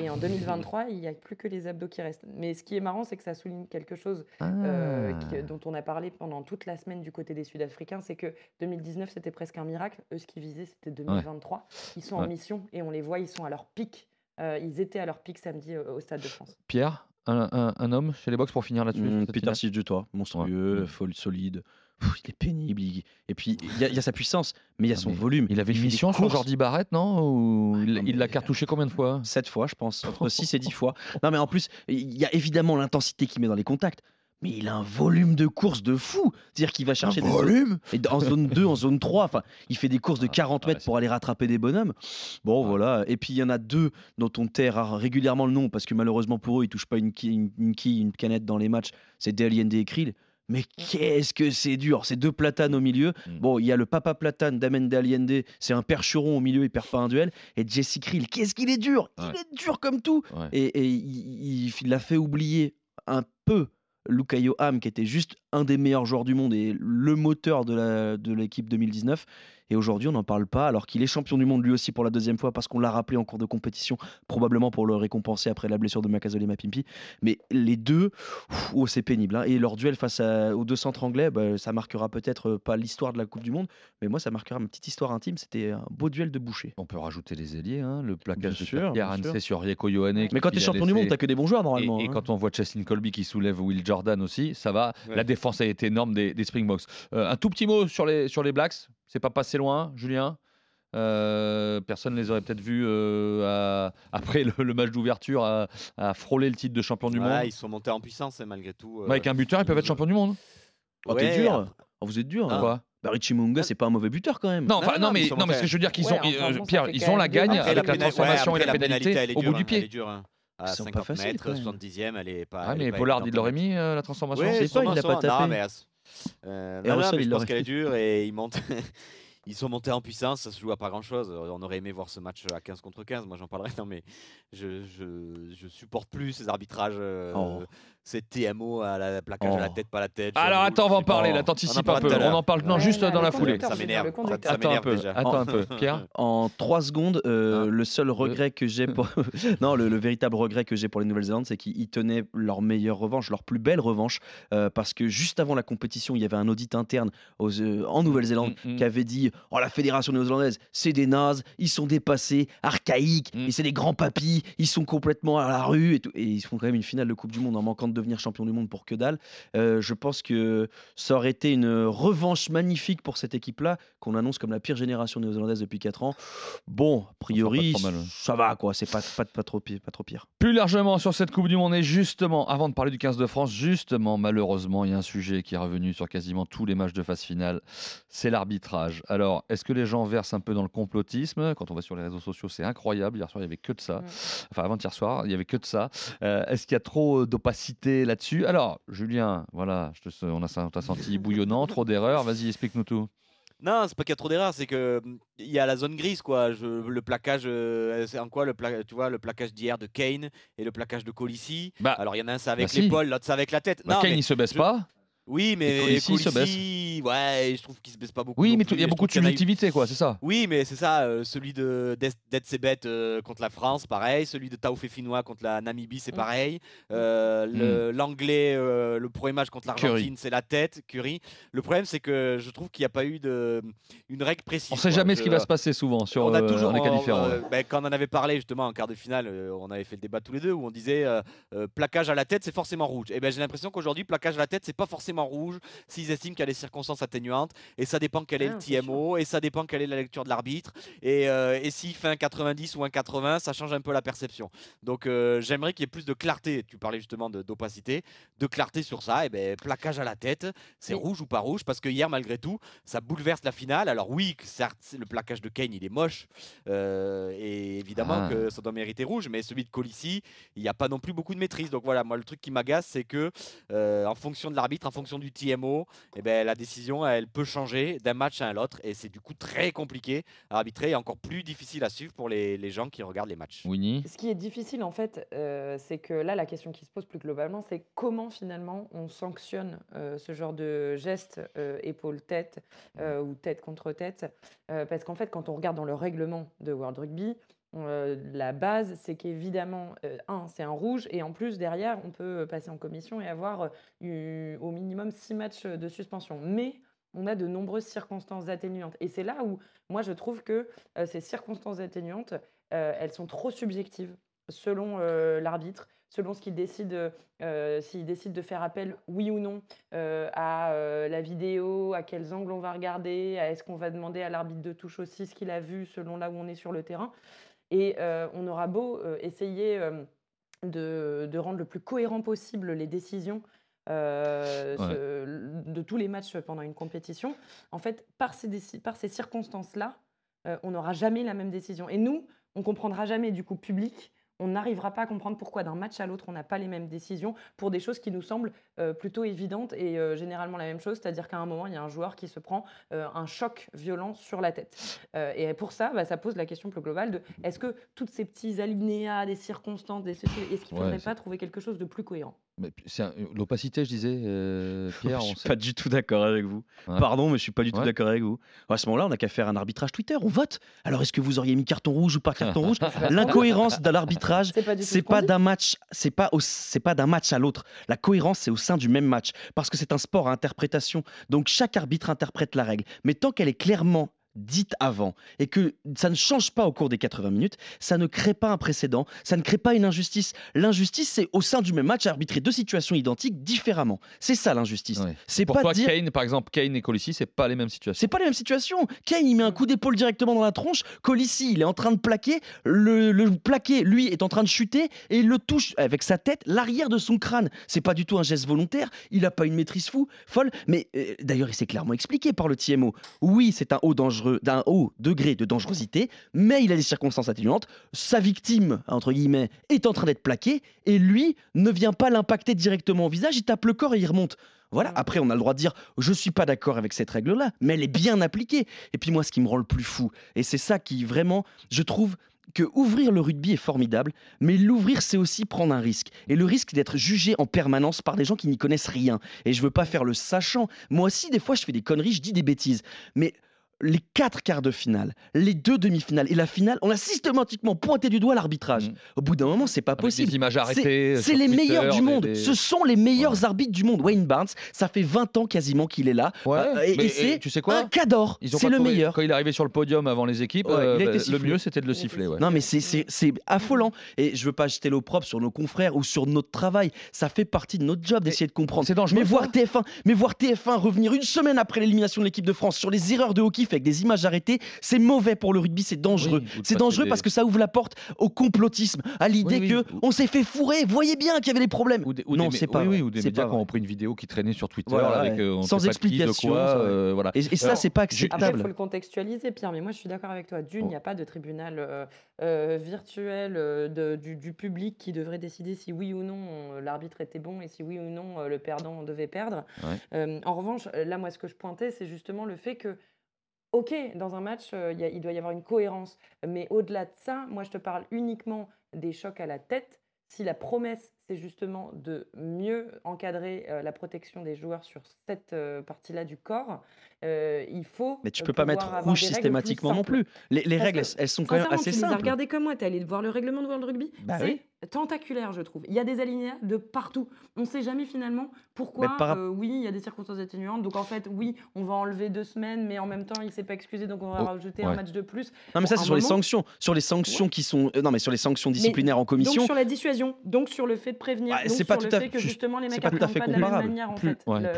Et en 2023, il n'y a plus que les abdos qui restent. Mais ce qui est marrant, c'est que ça souligne quelque chose euh, ah. dont on a parlé pendant toute la semaine du côté des Sud-Africains, c'est que 2019, c'était presque un miracle. Eux, ce qu'ils visaient, c'était 2023. Ils sont en mission et on les voit, ils sont à leur pic. Euh, ils étaient à leur pic samedi euh, au Stade de France. Pierre, un, homme chez les box pour finir là-dessus mmh, Peter toi monstrueux, ouais. solide il est pénible. Et puis, il y, a sa puissance, mais il y a son volume. Il avait une mission sur Jordi Barrett, non Ou Il l'a cartouché combien de fois? Sept fois, je pense. Entre 6 et 10 [laughs] fois. Non, mais en plus, il y a évidemment l'intensité qu'il met dans les contacts. Mais il a un volume de course de fou. C'est-à-dire qu'il va chercher des volume? et en zone 2, en zone 3, enfin, il fait des courses de 40 ah, mètres pour aller rattraper des bonhommes. Bon, voilà. Et puis il y en a deux dont on terre régulièrement le nom parce que malheureusement pour eux, ils touchent pas une quille, une, une canette dans les matchs. C'est Deliende et Krill. Mais qu'est-ce que c'est dur C'est deux platanes au milieu. Mm. Bon, il y a le papa platane d'Amen Allende, c'est un percheron au milieu, il perd pas un duel. Et Jesse Krill, qu'est-ce qu'il est dur Il est dur comme tout. Et, il, il l'a fait oublier un peu Lucayo Ham, qui était juste un des meilleurs joueurs du monde et le moteur de l'équipe de 2019. Et aujourd'hui, on n'en parle pas, alors qu'il est champion du monde lui aussi pour la deuxième fois, parce qu'on l'a rappelé en cours de compétition, probablement pour le récompenser après la blessure de Makazole Mapimpi. Mais les deux, oh, c'est pénible. Hein. Et leur duel face aux deux centres anglais, bah, ça marquera peut-être euh, pas l'histoire de la Coupe du Monde, mais moi, ça marquera ma petite histoire intime. C'était un beau duel de boucher. On peut rajouter les ailiers, hein, le plaquage sûr, de sur Rieko Yohane. Mais quand tu es champion du monde, t'as que des bons joueurs normalement. Et, hein. quand on voit Cheslin Colby qui soulève Will Jordan aussi, ça va. La défense a été énorme des, Springboks. Euh, un tout petit mot sur les, sur les Blacks. C'est pas passé loin, Julien euh, personne ne les aurait peut-être vus euh, après le, match d'ouverture à, frôler le titre de champion du monde. Ils sont montés en puissance hein, malgré tout. avec un buteur, ils peuvent être champion du monde. Oh, t'es dur. Oh, vous êtes dur. Hein. Quoi? Bah, Richie Munga, c'est pas un mauvais buteur quand même. Non, non, mais, non, mais ce que je veux dire, qu'ils ont, Pierre, ils ont la gagne avec la transformation et la pénalité au bout du pied. À 50 mètres, 70e, elle est pas. Ah, mais Pollard, il l'aurait mis la transformation? c'est pas, il a pas tapé. Euh, non, non, mais je pense qu'elle est dure et ils montent. [laughs] ils sont montés en puissance, ça se joue à pas grand chose. On aurait aimé voir ce match à 15 contre 15, moi j'en parlerai. [laughs] Non, mais je, je, je supporte plus ces arbitrages. Euh, oh. c'est TMO à la plaquage à la Oh. tête, pas la tête. Alors attends, on va en parler, pas. là, On en t'anticipes un peu. On en parle non, Ouais, juste dans la foulée. Ça m'énerve. Attends un peu, déjà. attends un [laughs] peu. Pierre En 3 secondes, euh, Un, le seul regret que j'ai pour. [laughs] non, le, le véritable regret que j'ai pour les Nouvelle-Zélande, c'est qu'ils tenaient leur meilleure revanche, leur plus belle revanche, euh, parce que juste avant la compétition, il y avait un audit interne aux, euh, en Nouvelle-Zélande Mm, mm. qui avait dit Oh, la fédération néo-zélandaise, c'est des nazes, ils sont dépassés, archaïques, Mm. et c'est des grands papis, ils sont complètement à la rue, et, tout. et ils font quand même une finale de Coupe du Monde en manquant de devenir champion du monde pour que dalle. Euh, je pense que ça aurait été une revanche magnifique pour cette équipe-là, qu'on annonce comme la pire génération néo-zélandaise depuis 4 ans. Bon, a priori, trop mal, ouais. ça va quoi, c'est pas, pas, pas, trop, pi- pas trop pire. Plus largement sur cette Coupe du Monde et justement, avant de parler du 15 de France, justement, malheureusement, il y a un sujet qui est revenu sur quasiment tous les matchs de phase finale, c'est l'arbitrage. Alors, est-ce que les gens versent un peu dans le complotisme? Quand on va sur les réseaux sociaux, c'est incroyable. Hier soir, il y avait que de ça. Mm. Enfin, avant-hier soir, il y avait que de ça. Euh, est-ce qu'il y a trop euh, d'opacité là-dessus? Alors, Julien, voilà, je te, on a on t'a senti [laughs] bouillonnant, trop d'erreurs. Vas-y, explique-nous tout. Non, c'est pas qu'il y a trop d'erreurs, c'est que hum, il y a la zone grise quoi. Je- le plaquage, euh, c'est en quoi le pla- tu vois le plaquage d'hier de Kane et le plaquage de Colissi. Bah, Alors il y en a un c'est avec bah si. l'épaule, l'autre c'est avec la tête. bah, non, Kane, mais il se baisse je- pas. Oui, mais Colissi, se ouais, je trouve qu'il se baisse pas beaucoup. Oui, mais il y a beaucoup de subjectivité, quoi, c'est ça. Oui, mais c'est ça, euh, celui de d'Etsebet euh, contre la France, pareil. Celui de Taoufé Finnois contre la Namibie, c'est Mm. pareil. Euh, le- L'anglais, euh, le premier match contre l'Argentine, c'est la tête, Curry. Le problème, c'est que je trouve qu'il n'y a pas eu de, une règle précise. On sait quoi. jamais ce qui va se passer souvent sur on a toujours, les ben, quand on en avait parlé justement en quart de finale, on avait fait le débat tous les deux où on disait plaquage à la tête, c'est forcément rouge. Et ben j'ai l'impression qu'aujourd'hui plaquage à la tête, c'est pas forcément rouge s'ils estiment qu'il y a des circonstances atténuantes et ça dépend quel est Ah, le c'est TMO et ça dépend quelle est la lecture de l'arbitre et, euh, et s'il fait un 90 ou un 80, ça change un peu la perception. Donc euh, j'aimerais qu'il y ait plus de clarté. Tu parlais justement d'opacité, de clarté sur ça. Et ben plaquage à la tête, c'est Oui. rouge ou pas rouge parce que hier malgré tout, ça bouleverse la finale. Alors oui, que certes le plaquage de Kane il est moche euh, et évidemment Ah. que ça doit mériter rouge, mais celui de Colissi, il n'y a pas non plus beaucoup de maîtrise. Donc voilà, moi le truc qui m'agace, c'est que euh, en fonction de l'arbitre, en fonction du TMO, eh ben, la décision elle peut changer d'un match à l'autre et c'est du coup très compliqué à arbitrer et encore plus difficile à suivre pour les, les gens qui regardent les matchs. Winnie Ce qui est difficile, en fait, euh, c'est que là, la question qui se pose plus globalement, c'est comment finalement on sanctionne euh, ce genre de geste euh, épaule-tête euh, ou tête contre tête. Euh, parce qu'en fait, quand on regarde dans le règlement de World Rugby, euh, la base, c'est qu'évidemment, euh, un, c'est un rouge, et en plus, derrière, on peut passer en commission et avoir euh, au minimum six matchs de suspension. Mais on a de nombreuses circonstances atténuantes. Et c'est là où, moi, je trouve que euh, ces circonstances atténuantes, euh, elles sont trop subjectives selon euh, l'arbitre, selon ce qu'il décide, euh, s'il décide de faire appel, oui ou non, euh, à euh, la vidéo, à quels angles on va regarder, à est-ce qu'on va demander à l'arbitre de touche aussi ce qu'il a vu selon là où on est sur le terrain. Et euh, on aura beau euh, essayer euh, de, de rendre le plus cohérent possible les décisions euh, Ouais. ce- de tous les matchs pendant une compétition, en fait, par ces, par ces circonstances-là, euh, on n'aura jamais la même décision. Et nous, on comprendra jamais, du coup, public, on n'arrivera pas à comprendre pourquoi d'un match à l'autre, on n'a pas les mêmes décisions pour des choses qui nous semblent euh, plutôt évidentes et euh, généralement la même chose, c'est-à-dire qu'à un moment, il y a un joueur qui se prend euh, un choc violent sur la tête. Et pour ça, bah, ça pose la question plus globale de est-ce que tous ces petits alinéas, des circonstances, des est-ce qu'il ne Ouais, faudrait pas trouver quelque chose de plus cohérent? Un- L'opacité, je disais, euh, [laughs] Pierre. je suis sait- pas du tout d'accord avec vous. Ouais. Pardon, mais je suis pas du tout Ouais. d'accord avec vous. À ce moment-là, on n'a qu'à faire un arbitrage Twitter. On vote. Alors, est-ce que vous auriez mis carton rouge ou pas carton rouge [laughs] L'incohérence de l'arbitrage, [laughs] C'est pas d'un match, c'est pas au- c'est pas d'un match à l'autre. La cohérence, c'est au sein du même match, parce que c'est un sport à interprétation. Donc chaque arbitre interprète la règle, mais tant qu'elle est clairement dite avant et que ça ne change pas au cours des 80 minutes, ça ne crée pas un précédent, ça ne crée pas une injustice. L'injustice, c'est au sein du même match arbitrer deux situations identiques différemment. C'est ça l'injustice. Ouais. C'est pas toi, dire Kane, par exemple, Kane et Colissi, c'est pas les mêmes situations. c'est pas les mêmes situations. Kane, il met un coup d'épaule directement dans la tronche. Colissi, il est en train de plaquer. Le, le plaqué, lui, est en train de chuter et il le touche avec sa tête, l'arrière de son crâne. C'est pas du tout un geste volontaire. Il a pas une maîtrise fou, folle. Mais euh, d'ailleurs, il s'est clairement expliqué par le TMO. Oui, c'est un haut dangereux, d'un haut degré de dangerosité, mais il a des circonstances atténuantes. Sa victime, entre guillemets, est en train d'être plaquée et lui ne vient pas l'impacter directement au visage. Il tape le corps et il remonte. Voilà, après on a le droit de dire je suis pas d'accord avec cette règle-là, mais elle est bien appliquée. Et puis moi ce qui me rend le plus fou, et c'est ça qui vraiment, je trouve, que ouvrir le rugby est formidable, mais l'ouvrir c'est aussi prendre un risque. Et le risque d'être jugé en permanence par des gens qui n'y connaissent rien. Et je veux pas faire le sachant. Moi aussi, des fois, je fais des conneries, je dis des bêtises. Mais les quatre quarts de finale, les deux demi-finales et la finale, on a systématiquement pointé du doigt l'arbitrage. Mm. Au bout d'un moment, c'est pas Avec possible. des images arrêtées. C'est les Twitter, meilleurs du monde. des- Ce sont les meilleurs arbitres du monde. Wayne Barnes, ça fait 20 ans quasiment qu'il est là. Ouais, Euh, et c'est tu sais quoi un cador. C'est le trouvé- meilleur. Quand il est arrivé sur le podium avant les équipes, Ouais, euh, bah, le mieux c'était de le siffler. Non, mais c'est- affolant. Et je veux pas jeter l'opprobre sur nos confrères ou sur notre travail. Ça fait partie de notre job d'essayer de comprendre. C'est dangereux. Mais voir ça. TF1, mais voir TF1 revenir une semaine après l'élimination de l'équipe de France sur les erreurs de hockey avec des images arrêtées, c'est mauvais pour le rugby, c'est dangereux. Oui, c'est dangereux des- parce que ça ouvre la porte au complotisme, à l'idée Oui, oui, que ou- on s'est fait fourrer. Voyez bien qu'il y avait des problèmes. Ou des, ou non, c'est pas oui, vrai. oui, ou des C'est médias qui ont vrai. pris une vidéo qui traînait sur Twitter Voilà, avec ouais. euh, on Sans sait pas qui, de explication, quoi, euh, voilà. Et, et ça, c'est pas Après, il acceptable. faut le contextualiser, Pierre, mais moi je suis d'accord avec toi. D'une, il n'y a pas de tribunal euh, virtuel de- du, du public qui devrait décider si oui ou non l'arbitre était bon et si oui ou non le perdant devait perdre. Ouais. Euh, en revanche, là, moi, ce que je pointais, c'est justement le fait que, ok, dans un match, euh, il y a- il doit y avoir une cohérence, mais au-delà de ça, moi, je te parle uniquement des chocs à la tête. Si la promesse, c'est justement de mieux encadrer euh, la protection des joueurs sur cette euh, partie-là du corps, il faut. Mais tu peux pas mettre rouge systématiquement non simples. plus. Les, règles, elles, elles sont quand même assez tu les as simples. regardées comme moi, tu es allé voir le règlement de World Rugby. Bah c'est oui. Tentaculaire, je trouve. Il y a des alinéas de partout. On ne sait jamais finalement pourquoi. Mais par euh, oui, il y a des circonstances atténuantes. Donc en fait, oui, on va enlever deux semaines, mais en même temps, il s'est pas excusé, donc on va Oh, rajouter ouais. un match de plus. Non, mais Bon, ça, c'est sur les sanctions. Sur les sanctions qui sont. euh, non, mais sur les sanctions disciplinaires en commission. Donc sur la dissuasion, donc sur le fait de prévenir, Bah, donc c'est pas sur le tout à fait que juste- justement les mecs pas tout à fait pas de la même comparable. manière en Plus- fait ouais, le-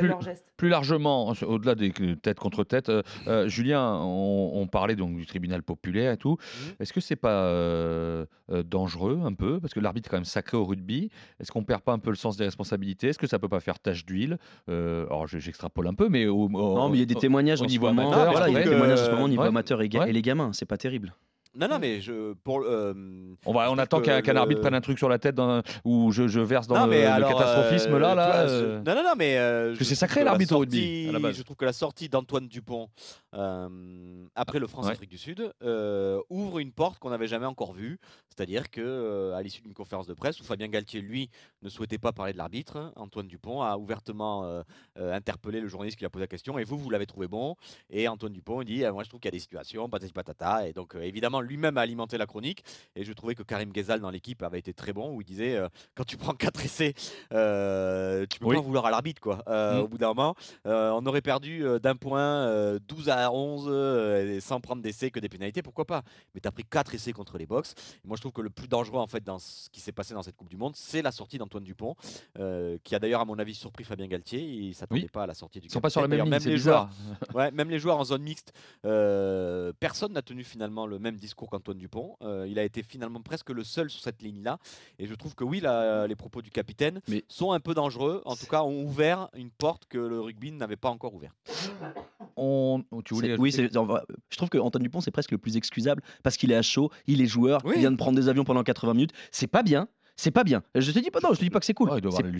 plus- largement, au-delà des euh, tête contre tête, euh, euh, Julien, on, on parlait donc du tribunal populaire et tout. Est-ce que c'est pas euh, euh, dangereux un peu? Parce que l'arbitre est quand même sacré au rugby. Est-ce qu'on perd pas un peu le sens des responsabilités? Est-ce que ça peut pas faire tache d'huile? Euh, Alors je- j'extrapole un peu, mais au, au- Non, mais il y a des témoignages au niveau amateur, voilà, il y a des témoignages en ce que- moment au niveau amateur et, ga- Ouais. et les gamins, c'est pas terrible. Non, non, mais je, pour, euh, On, va, on attend que qu'un le- arbitre prenne un truc sur la tête dans, où je, je verse dans non, le, catastrophisme euh, là. là vois, euh, Non, non, non, mais. euh, que je c'est sacré, que la l'arbitre au rugby, sortie- à la base. Je trouve que la sortie d'Antoine Dupont après le France-Afrique du Sud ouvre une porte qu'on n'avait jamais encore vue. C'est-à-dire que à l'issue d'une conférence de presse où Fabien Galtier, lui, ne souhaitait pas parler de l'arbitre, hein, Antoine Dupont a ouvertement interpellé le journaliste qui lui a posé la question. Et vous, vous l'avez trouvé bon Et Antoine Dupont, il dit ah, Moi, je trouve qu'il y a des situations, patati patata. Et donc, évidemment, lui-même a alimenté la chronique. Et je trouvais que Karim Ghezal dans l'équipe avait été très bon, où il disait euh, Quand tu prends 4 essais, euh, tu peux Oui. pas vouloir à l'arbitre. quoi. Euh, Mm. Au bout d'un moment, on aurait perdu d'un point euh, 12 à 11 euh, et sans prendre d'essais que des pénalités, pourquoi pas Mais tu as pris 4 essais contre les box. Moi, je trouve que le plus dangereux en fait dans ce qui s'est passé dans cette Coupe du Monde, c'est la sortie d'Antoine Dupont, qui a d'ailleurs, à mon avis, surpris Fabien Galtier. Il s'attendait Oui. pas à la sortie du Ils sont pas sur la même ligne, c'est les bizarre. joueurs, ouais, même les joueurs en zone mixte, personne n'a tenu finalement le même discours qu'Antoine Dupont. Euh, il a été finalement presque le seul sur cette ligne-là. Et je trouve que oui, la- les propos du capitaine Mais- sont un peu dangereux. En tout cas, ont ouvert une porte que le rugby n'avait pas encore ouverte. On, tu voulais C'est- Oui, je trouve que Antoine Dupont, c'est presque le plus excusable parce qu'il est à chaud, il est joueur, Oui. il vient de prendre des avions pendant 80 minutes. C'est pas bien. C'est pas bien. Je te dis pas non, je te dis pas que c'est cool.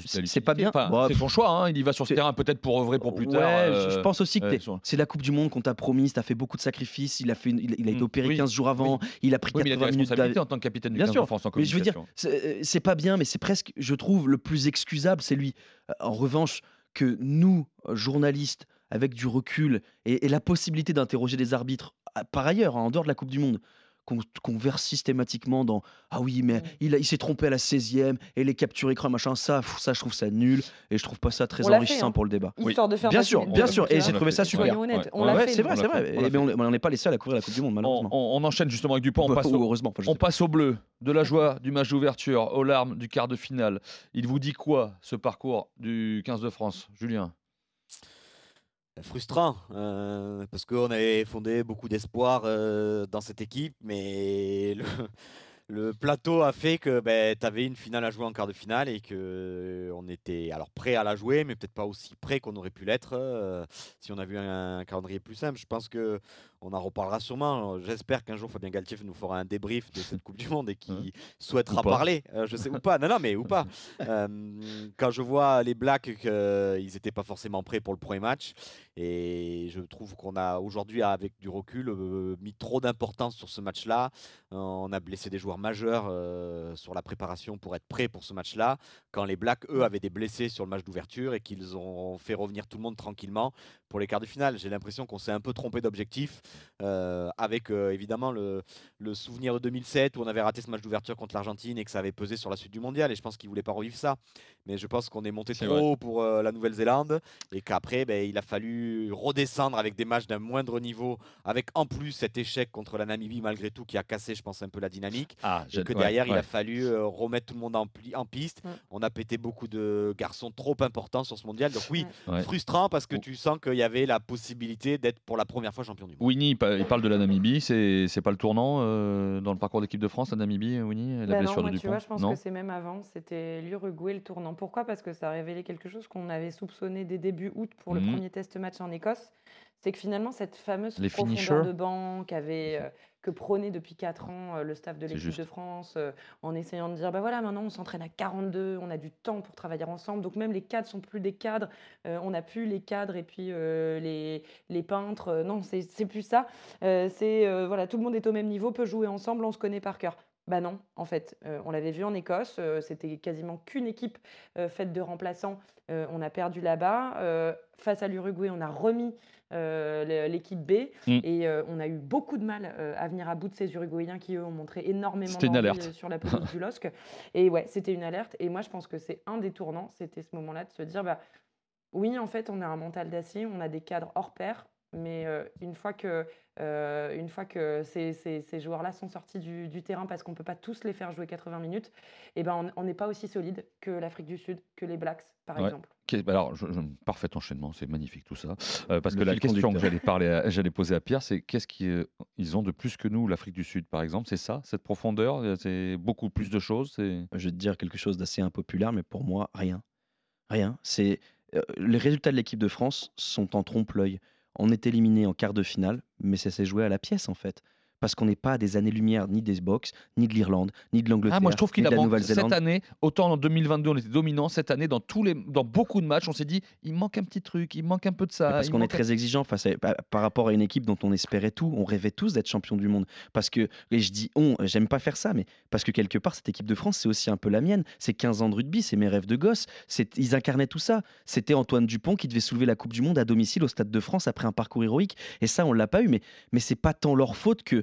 C'est- pas bien. Enfin, Bon, c'est son choix, hein, il y va sur ce terrain peut-être pour œuvrer pour plus ouais, tard. je- je euh, pense aussi que euh, c'est la Coupe du Monde qu'on t'a promise, t'as fait beaucoup de sacrifices, il a, fait une- il, a été Mm, opéré oui, 15 jours avant, il a pris Oui, mais il a des 80 minutes d'avion. en tant que capitaine du Bien 15 sûr, de France en Mais je veux dire, c'est euh, c'est pas bien, mais c'est presque, je trouve, le plus excusable, c'est lui. Euh, En revanche, que nous, euh, journalistes, avec du recul et, et la possibilité d'interroger des arbitres, ah, par ailleurs, hein, en dehors de la Coupe du Monde, qu'on qu'on verse systématiquement dans Ah oui, mais il, a- il s'est trompé à la 16e et les captures écran, machin, ça, pff, ça, je trouve ça nul et je trouve pas ça très On l'a fait, enrichissant hein. pour le débat. Histoire de faire Bien sûr, bien sûr, et j'ai trouvé ça super. Soyons honnêtes, Ouais. on Ouais, l'a fait. c'est vrai, on c'est vrai. Eh ben, on n'est pas les seuls à couvrir la Coupe du Monde, On, malheureusement. on- on enchaîne justement avec Dupont. On passe, Ou au, heureusement, enfin, je on sais pas. passe au bleu, de la joie du match d'ouverture, aux larmes du quart de finale. Il vous dit quoi ce parcours du 15 de France, Julien? Frustrant, euh, parce qu'on avait fondé beaucoup d'espoir euh, dans cette équipe, mais le, [laughs] plateau a fait que ben, tu avais une finale à jouer en quart de finale et que on était alors prêt à la jouer, mais peut-être pas aussi prêt qu'on aurait pu l'être euh, si on avait eu un, calendrier plus simple. Je pense que on en reparlera sûrement. J'espère qu'un jour Fabien Galtier nous fera un débrief de cette Coupe du [laughs] Monde et qui hein souhaitera parler. Euh, je sais ou pas. Non, non, mais ou pas. [laughs] Euh, quand je vois les Blacks qu'ils n'étaient pas forcément prêts pour le premier match, et je trouve qu'on a aujourd'hui, avec du recul, mis trop d'importance sur ce match-là. On a blessé des joueurs majeurs sur la préparation pour être prêts pour ce match-là. Quand les Blacks, eux, avaient des blessés sur le match d'ouverture et qu'ils ont fait revenir tout le monde tranquillement pour les quarts de finale. J'ai l'impression qu'on s'est un peu trompé d'objectif, euh, avec euh, évidemment le, le, souvenir de 2007 où on avait raté ce match d'ouverture contre l'Argentine et que ça avait pesé sur la suite du mondial. Et je pense qu'ils ne voulaient pas revivre ça. Mais je pense qu'on est monté trop haut pour euh, la Nouvelle-Zélande et qu'après, ben, il a fallu redescendre avec des matchs d'un moindre niveau, avec en plus cet échec contre la Namibie, malgré tout, qui a cassé, je pense, un peu la dynamique. Ah, et que derrière, il a fallu remettre tout le monde en, en piste. On a pété beaucoup de garçons trop importants sur ce mondial. Donc, oui, frustrant parce que tu sens qu'il y avait la possibilité d'être pour la première fois champion du monde. Winnie, il parle de la Namibie, c'est pas le tournant euh, dans le parcours d'équipe de France, la Namibie, Winnie La bah blessure non, moi, tu vois, je pense que c'est même avant, c'était l'Uruguay le tournant. Pourquoi? Parce que ça a révélé quelque chose qu'on avait soupçonné dès début août pour le mhm. premier test match en Écosse. C'est que finalement, cette fameuse Les profondeur de banc avait que prônait depuis 4 ans euh, le staff de l'équipe de France euh, en essayant de dire bah voilà maintenant on s'entraîne à 42 on a du temps pour travailler ensemble donc même les cadres sont plus des cadres euh, on n'a plus les cadres et puis les, les, peintres non c'est plus ça c'est voilà tout le monde est au même niveau peut jouer ensemble on se connaît par cœur bah non, en fait, on l'avait vu en Écosse, c'était quasiment qu'une équipe faite de remplaçants. on a perdu là-bas. face à l'Uruguay, on a remis euh, l'équipe B. Mm. Et euh, on a eu beaucoup de mal euh, à venir à bout de ces Uruguayens qui, eux, ont montré énormément d'envie sur la pelouse du LOSC. Et ouais, c'était une alerte. Et moi, je pense que c'est un des tournants, c'était ce moment-là de se dire, bah, oui, en fait, on a un mental d'acier, on a des cadres hors pair, mais une fois que, une fois que ces, ces, ces joueurs-là sont sortis du, du terrain parce qu'on ne peut pas tous les faire jouer 80 minutes, eh ben on n'est pas aussi solide que l'Afrique du Sud, que les Blacks, par exemple. Alors, je, parfait enchaînement, c'est magnifique tout ça. Euh, parce que la question que j'allais parler, j'allais poser à Pierre, c'est qu'est-ce qu'ils euh, ont de plus que nous, l'Afrique du Sud, par exemple? C'est ça, cette profondeur euh, C'est beaucoup plus de choses Je vais te dire quelque chose d'assez impopulaire, mais pour moi, rien. Rien. C'est les résultats de l'équipe de France sont en trompe-l'œil. On est éliminé en quart de finale, mais ça s'est joué à la pièce en fait parce qu'on n'est pas à des années-lumière ni des box, ni de l'Irlande, ni de l'Angleterre. Ah, moi je trouve qu'il a manqué cette année. Autant en 2022 on était dominant, cette année dans tous les, dans beaucoup de matchs, on s'est dit il manque un petit truc, il manque un peu de ça. parce qu'on est très exigeant face par rapport à une équipe dont on espérait tout, on rêvait tous d'être champion du monde. Parce que et je dis on, j'aime pas faire ça, mais parce que quelque part cette équipe de France c'est aussi un peu la mienne. C'est 15 ans de rugby, c'est mes rêves de gosse. Ils incarnaient tout ça. C'était Antoine Dupont qui devait soulever la Coupe du Monde à domicile au Stade de France après un parcours héroïque. Et ça on l'a pas eu, mais mais c'est pas tant leur faute que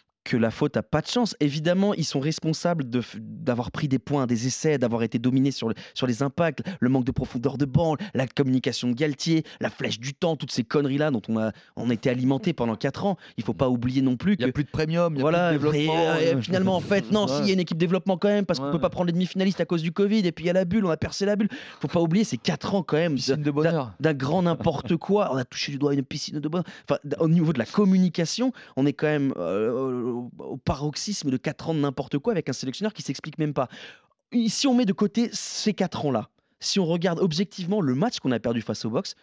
que la faute a pas de chance. Évidemment, ils sont responsables d'avoir pris des points, des essais, d'avoir été dominés sur, sur les impacts, le manque de profondeur de banc, la communication de Galtier, la flèche du temps, toutes ces conneries-là dont on a, on été alimenté pendant 4 ans. Il faut pas oublier non plus qu'il n'y a plus de premium, il voilà, plus de développement. Euh, finalement, en fait, [laughs] non, s'il y a une équipe développement quand même, parce qu'on ne peut pas prendre les demi-finalistes à cause du Covid, et puis il y a la bulle, on a percé la bulle. faut pas oublier, c'est 4 ans quand même d'un grand n'importe quoi. On a touché du doigt une piscine de bonheur. Enfin, au niveau de la communication, on est quand même... Euh, au, paroxysme de 4 ans de n'importe quoi avec un sélectionneur qui s'explique même pas. Si on met de côté ces 4 ans-là, si on regarde objectivement le match qu'on a perdu face au box,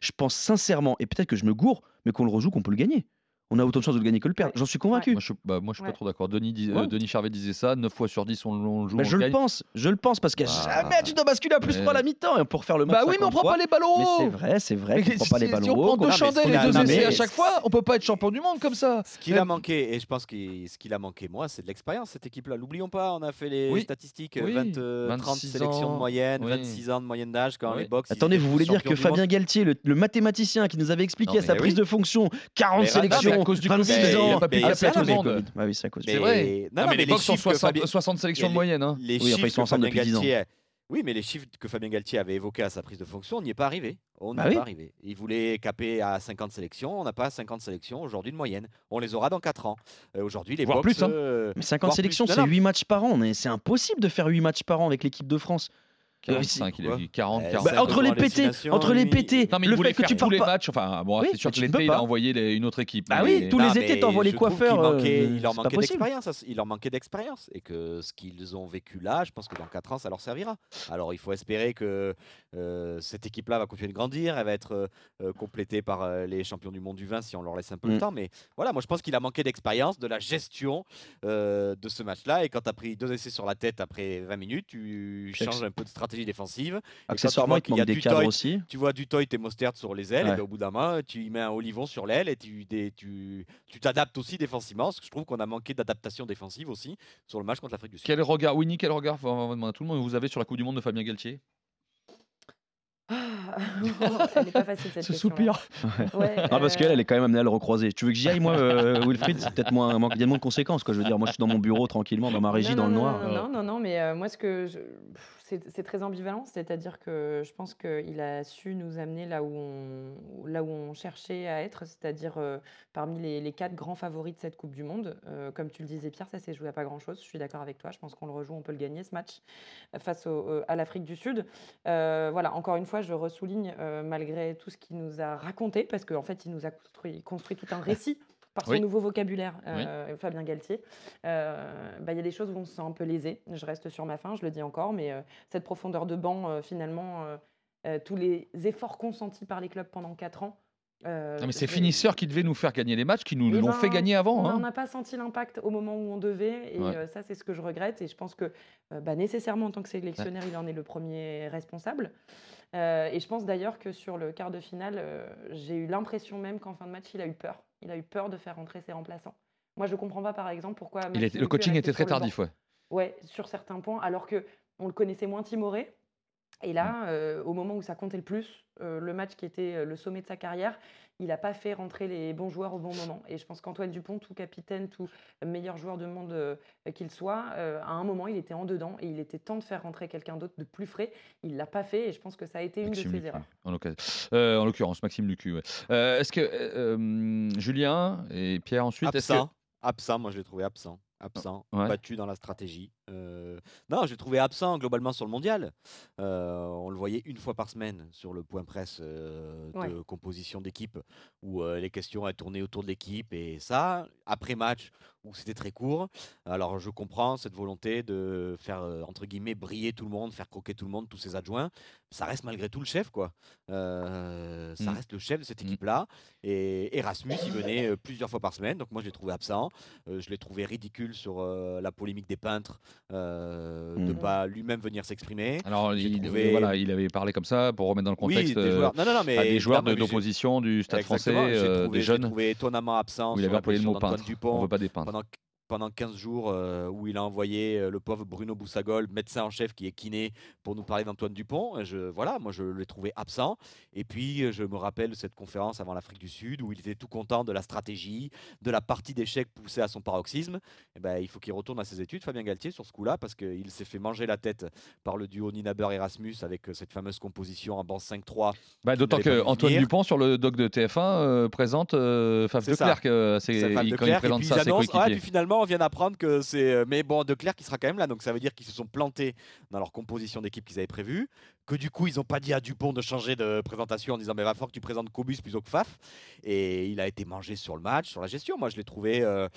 je pense sincèrement, et peut-être que je me gourre, mais qu'on le rejoue, qu'on peut le gagner on a autant de chances de le gagner que le perdre. J'en suis convaincu. Moi, je, bah, moi, je suis pas trop d'accord. Denis, euh, Denis Charvet disait ça 9 fois sur 10, on, le joue. Bah, je le pense, je le pense, parce que ah. jamais tu dois basculer à plus 3 à la mi-temps pour faire le match. Bah oui, mais on prend pas les ballons Mais c'est vrai, c'est vrai qu'on prend pas les ballons Si on prend deux chandelles et deux essais à chaque fois, on peut pas être champion du monde comme ça. Ce qu'il a manqué, et je pense que ce qu'il a manqué, moi, c'est de l'expérience, cette équipe-là. L'oublions pas, on a fait les statistiques 20, 30 euh, sélections de moyenne, 26 ans de moyenne d'âge quand les box. Attendez, vous voulez dire que Fabien Galtier, le mathématicien qui nous avait expliqué à sa prise de fonction, 40 sélections, 26 ans, c'est vrai. Non, mais, les sont 60, sélections de moyenne. Hein. Les oui, chiffres sont depuis 10 ans. Oui, mais les chiffres que Fabien Galtier avait évoqués à sa prise de fonction, on n'y est pas arrivé. On bah n'y est pas arrivé. Il voulait caper à 50 sélections. On n'a pas 50 sélections aujourd'hui de moyenne. On les aura dans 4 ans. Euh, aujourd'hui, les Voire plus. Hein. Euh, mais 50 sélections, c'est 8 matchs par an. C'est impossible de faire 8 matchs par an avec l'équipe de France. 45, il a dit 40, Bah, 45. Bah, entre les pétés, entre les pétés, Non, mais le voulait fait que tu tous les pas. matchs. Enfin, bon, Oui, c'est sûr que tu ne l'été, il a pas. envoyé les- une autre équipe. Bah mais- oui, tous les Non, étés, t'envoies les coiffeurs, manquait- euh, il leur manquait d'expérience. ça, Il leur manquait d'expérience. Et que ce qu'ils ont vécu là, je pense que dans 4 ans, ça leur servira. Alors, il faut espérer que euh, cette équipe-là va continuer de grandir. Elle va être euh, complétée par euh, les champions du monde du vin si on leur laisse un peu le Mm. temps. Mais voilà, moi, je pense qu'il a manqué d'expérience, de la gestion euh, de ce match-là. Et quand tu as pris deux essais sur la tête après 20 minutes, tu changes un peu de stratégie défive. Accessoirement, vois il a manque des du cadres Toit- aussi. Tu vois du Toit et Mostert sur les ailes, Ouais. et ben, au bout d'un moment, tu y mets un Olivon sur l'aile et tu tu tu t'adaptes aussi défensivement. Parce que je trouve qu'on a manqué d'adaptation défensive aussi sur le match contre l'Afrique du Sud. Quel regard, Winnie, quel regard, on va demander à tout le monde, vous avez sur la Coupe du Monde de Fabien Galtier? Ah, [laughs] Elle n'est pas facile cette Ce question. soupir. Ouais, Ah, parce euh, qu'elle, elle est quand même amenée à le recroiser. Tu veux que j'y aille, moi, euh, [laughs] Wilfried? C'est peut-être moins, moins, il y a moins de conséquences, quoi. Je veux dire, moi, je suis dans mon bureau tranquillement, dans ma régie, non, dans le noir. Non, non, non, mais euh, moi, ce que je- c'est très ambivalent, c'est-à-dire que je pense qu'il a su nous amener là où on, cherchait à être, c'est-à-dire euh, parmi les, quatre grands favoris de cette Coupe du Monde. Euh, comme tu le disais, Pierre, ça s'est joué à pas grand-chose. Je suis d'accord avec toi. Je pense qu'on le rejoue, on peut le gagner ce match euh, face à l'Afrique du Sud. Voilà, encore une fois, je ressouligne malgré tout ce qu'il nous a raconté, parce qu'en fait, il nous a construit tout un récit par son Oui. nouveau vocabulaire, euh, Fabien Galtier. Euh, bah, Il y a des choses où on se sent un peu lésé. Je reste sur ma faim, je le dis encore, mais euh, cette profondeur de banc, finalement, tous les efforts consentis par les clubs pendant 4 ans. Non, mais c'est je- finisseurs qui devaient nous faire gagner les matchs, qui nous eh l'ont ben, fait gagner On avant. n'en hein. a pas senti l'impact au moment où on devait, et Ouais. ça, c'est ce que je regrette. Et je pense que bah, nécessairement, en tant que sélectionneur, il en est le premier responsable. Et je pense d'ailleurs que sur le quart de finale, j'ai eu l'impression même qu'en fin de match, il a eu peur. Il a eu peur de faire rentrer ses remplaçants. Moi, je comprends pas, par exemple, pourquoi. Il Maxime était- le coaching était très tardif, ouais. Ouais, sur certains points, alors que on le connaissait moins timoré. Et là, euh, au moment où ça comptait le plus, euh, le match qui était euh, le sommet de sa carrière, il n'a pas fait rentrer les bons joueurs au bon moment. Et je pense qu'Antoine Dupont, tout capitaine, tout meilleur joueur du monde euh, qu'il soit, euh, à un moment, il était en dedans et il était temps de faire rentrer quelqu'un d'autre de plus frais. Il l'a pas fait et je pense que ça a été une de ses Lucu, erreurs. en. Euh, l'occurrence, Maxime Lucu. ouais. Euh, est-ce que Julien et Pierre ensuite est-ce que- Absent. Absent, moi je l'ai trouvé absent. Absent, Ouais. battu dans la stratégie. Euh, Non, j'ai trouvé absent globalement sur le mondial. Euh, on le voyait une fois par semaine sur le point presse euh, de Ouais. composition d'équipe où euh, les questions elles tournaient autour de l'équipe et ça, après match où c'était très court. Alors je comprends cette volonté de faire entre guillemets briller tout le monde, faire croquer tout le monde, tous ses adjoints. Ça reste malgré tout le chef quoi. Ça Mm. reste le chef de cette Mm. équipe-là. Et Erasmus, il venait plusieurs fois par semaine. Donc moi, je l'ai trouvé absent. Je l'ai trouvé ridicule sur la polémique des peintres, euh, de Mm. ne pas lui-même venir s'exprimer. Alors, il, trouvé- voilà, il avait parlé comme ça pour remettre dans le Oui, contexte des euh, joueurs. Non, non, non, mais à des joueurs de- d'opposition du Stade Exactement, français, euh, trouvé- des j'ai jeunes, trouvé étonnamment absent où il avait employé le mot peintre. Dupont On veut pas des peintres. pendant, pendant 15 jours euh, où il a envoyé euh, le pauvre Bruno Boussagol, médecin en chef qui est kiné, pour nous parler d'Antoine Dupont. Et Je, voilà, moi je l'ai trouvé absent. Et puis euh, je me rappelle de cette conférence avant l'Afrique du Sud où il était tout content de la stratégie, de la partie d'échecs poussée à son paroxysme. Et ben, il faut qu'il retourne à ses études, Fabien Galtier, sur ce coup-là, parce qu'il s'est fait manger la tête par le duo Ninaber-Erasmus avec euh, cette fameuse composition en banc 5-3. Bah, D'autant que Antoine. Dupont sur le doc de TF1 euh, présente C'est de il- quand il Clerc, et présente ça à ses ah, puis finalement, on vient d'apprendre que c'est. euh, Mais bon, De Clerc qui sera quand même là, donc ça veut dire qu'ils se sont plantés dans leur composition d'équipe qu'ils avaient prévue. Que du coup, ils n'ont pas dit à Dupont de changer de présentation en disant Mais va falloir que tu présentes Cobus plutôt que Faf. Et il a été mangé sur le match, sur la gestion. Moi, je l'ai trouvé. euh,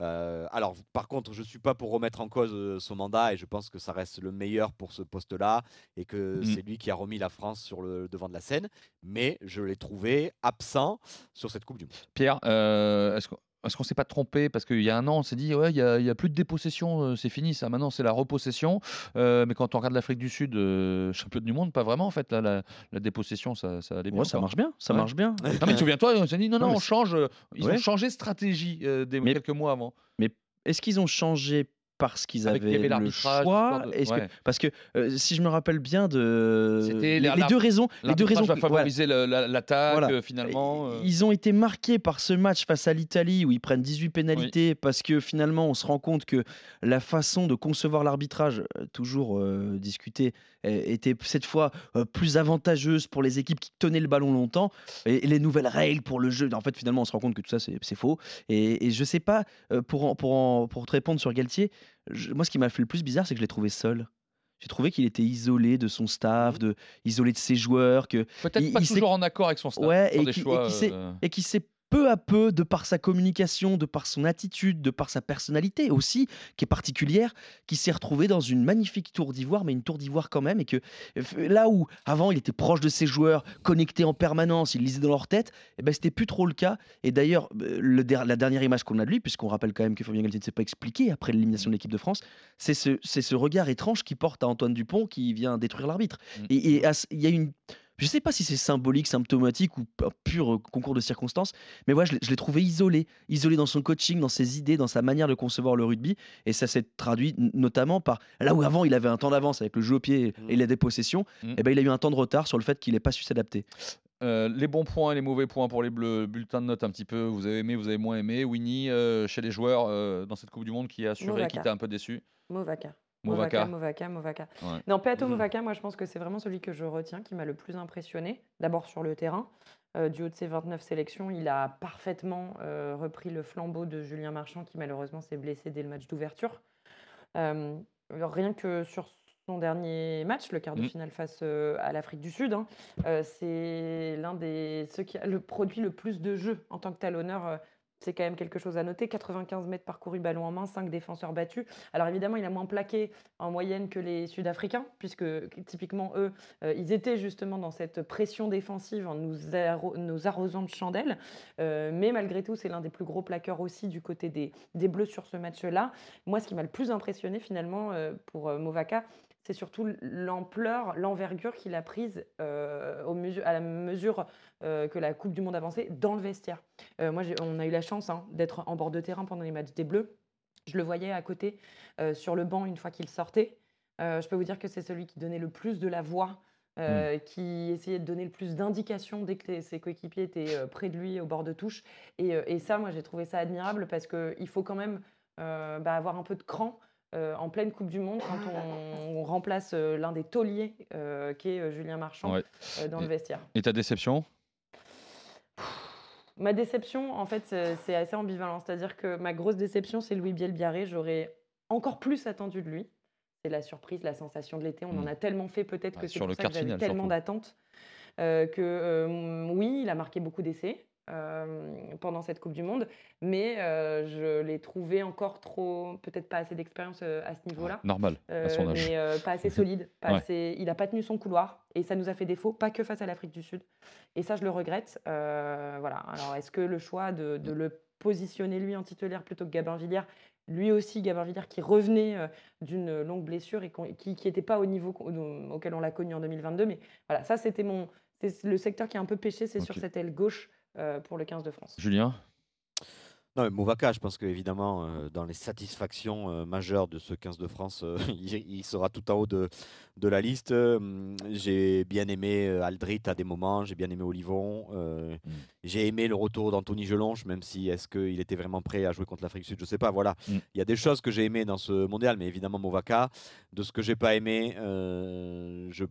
euh, alors, par contre, je ne suis pas pour remettre en cause son mandat et je pense que ça reste le meilleur pour ce poste-là et que Mm. c'est lui qui a remis la France sur le devant de la scène. Mais je l'ai trouvé absent sur cette Coupe du Monde. Pierre, euh, est-ce qu'on est-ce qu'on s'est pas trompé Parce qu'il y a un an, on s'est dit, ouais, il n'y a, il y a plus de dépossession, euh, c'est fini, ça. Maintenant, c'est la repossession. Euh, mais quand on regarde l'Afrique du Sud, euh, championne du monde, pas vraiment, en fait. Là, la, la dépossession, ça, ça allait bien. Ouais, ça marche bien, ça Ouais. marche bien. Non, mais souviens-toi, on s'est dit, non, non, Non, mais on change. euh, Ils ont changé de stratégie des, Mais- quelques mois avant. Est-ce qu'ils ont changé parce qu'ils Avec- il y avaient avait le choix l'histoire de- Est-ce que- ouais. Parce que euh, si je me rappelle bien de les, deux raisons, les deux raisons va voilà. favoriser l'attaque, Voilà. euh, finalement. euh. Ils ont été marqués par ce match face à l'Italie où ils prennent 18 pénalités parce que finalement on se rend compte que la façon de concevoir l'arbitrage, toujours discuté, euh, était cette fois plus avantageuse pour les équipes qui tenaient le ballon longtemps et, et les nouvelles règles pour le jeu. En fait, finalement, on se rend compte que tout ça c'est faux. Et, et je sais pas, pour, en- pour, en- pour te répondre sur Galtier, je- moi ce qui m'a fait le plus bizarre, c'est que je l'ai trouvé seul. J'ai trouvé qu'il était isolé de son staff, de, isolé de ses joueurs. Peut-être pas toujours en accord avec son staff. Ouais, et, qui, et qui s'est peu à peu, de par sa communication, de par son attitude, de par sa personnalité aussi, qui est particulière, qui s'est retrouvé dans une magnifique tour d'ivoire, mais une tour d'ivoire quand même, et que là où avant il était proche de ses joueurs, connecté en permanence, il lisait dans leur tête, et eh ben c'était plus trop le cas. Et d'ailleurs, euh, la dernière image qu'on a de lui, puisqu'on rappelle quand même que Fabien Galtier ne s'est pas expliqué après l'élimination de l'équipe de France, c'est ce, ce, regard étrange qui porte à Antoine Dupont qui vient détruire l'arbitre. Mmh. Et il y a une je ne sais pas si c'est symbolique, symptomatique ou un pur euh, concours de circonstances, mais ouais, je l'ai trouvé isolé, isolé dans son coaching, dans ses idées, dans sa manière de concevoir le rugby, et ça s'est traduit notamment par là où avant il avait un temps d'avance avec le jeu au pied et mmh. la dépossession, mmh. et eh ben il a eu un temps de retard sur le fait qu'il n'ait pas su s'adapter. Euh, les bons points et les mauvais points pour les bleus, bulletin de notes un petit peu, vous avez aimé, vous avez moins aimé. Winnie, euh, chez les joueurs dans cette Coupe du Monde qui a assuré, qui t'a un peu déçu Movaka. Movaka. Movaka, Movaka. Non, Peato mmh. Movaka, moi je pense que c'est vraiment celui que je retiens, qui m'a le plus impressionné. D'abord sur le terrain. Euh, du haut de ses 29 sélections, il a parfaitement euh, repris le flambeau de Julien Marchand, qui malheureusement s'est blessé dès le match d'ouverture. Euh, rien que sur son dernier match, le quart de mmh. finale face à l'Afrique du Sud, hein, c'est l'un des ceux qui a le produit le plus de jeux en tant que talonneur c'est quand même quelque chose à noter. 95 mètres parcourus ballon en main, 5 défenseurs battus. Alors évidemment, il a moins plaqué en moyenne que les Sud-Africains, puisque typiquement, eux, euh, ils étaient justement dans cette pression défensive en nous, arrosant de chandelles. Euh, mais malgré tout, c'est l'un des plus gros plaqueurs aussi du côté des, des Bleus sur ce match-là. Moi, ce qui m'a le plus impressionné finalement euh, pour Movaka, c'est surtout l'ampleur, l'envergure qu'il a prise euh, au à la mesure euh, que la Coupe du Monde avançait dans le vestiaire. Euh, moi, on a eu la chance hein, d'être en bord de terrain pendant les matchs des Bleus. Je le voyais à côté sur le banc une fois qu'il sortait. je peux vous dire que c'est celui qui donnait le plus de la voix, mmh. qui essayait de donner le plus d'indications dès que ses coéquipiers étaient près de lui au bord de touche. Et, ça, moi, j'ai trouvé ça admirable parce qu'il faut quand même bah, avoir un peu de cran euh, en pleine Coupe du Monde quand on, remplace euh, l'un des tauliers euh, qui est Julien Marchand dans le vestiaire. Et ta déception? Ma déception, en fait, c'est assez ambivalent. C'est-à-dire que ma grosse déception, c'est Louis Bielbiaré. J'aurais encore plus attendu de lui. C'est la surprise, la sensation de l'été. On en mm. a tellement fait, peut-être que c'est pour ça que j'avais tellement d'attentes. que oui, il a marqué beaucoup d'essais. Euh, pendant cette Coupe du Monde, mais euh, je l'ai trouvé encore trop, peut-être pas assez d'expérience euh, à ce niveau-là. Normal, à son âge. Mais pas assez [laughs] solide, pas assez, il n'a pas tenu son couloir et ça nous a fait défaut, pas que face à l'Afrique du Sud. Et ça, je le regrette. voilà. Alors, est-ce que le choix de, le positionner lui en titulaire plutôt que Gabin Villière lui aussi, Gabin Villière, qui revenait d'une longue blessure et qui n'était pas au niveau auquel on l'a connu en 2022. Mais voilà, ça, c'était mon. Le secteur qui a un peu pêché, c'est sur cette aile gauche pour le 15 de France. Julien? Non, mais Movaca, je pense qu'évidemment, euh, dans les satisfactions euh, majeures de ce 15 de France, [laughs] il, sera tout en haut de, de la liste. j'ai bien aimé Aldrit à des moments, j'ai bien aimé Olivon. Mm. J'ai aimé le retour d'Anthony Gelonche, même si est-ce qu'il était vraiment prêt à jouer contre l'Afrique du Sud, je ne sais pas. Voilà, mm. il y a des choses que j'ai aimées dans ce mondial, mais évidemment Movaca. De ce que j'ai pas aimé, je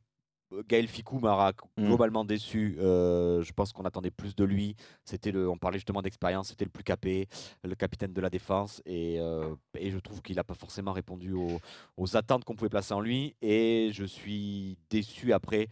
Gaël Ficou m'a mmh. globalement déçu. Euh, je pense qu'on attendait plus de lui. C'était le, on parlait justement d'expérience. C'était le plus capé, le capitaine de la défense, et, euh, je trouve qu'il n'a pas forcément répondu aux, aux attentes qu'on pouvait placer en lui. Et je suis déçu après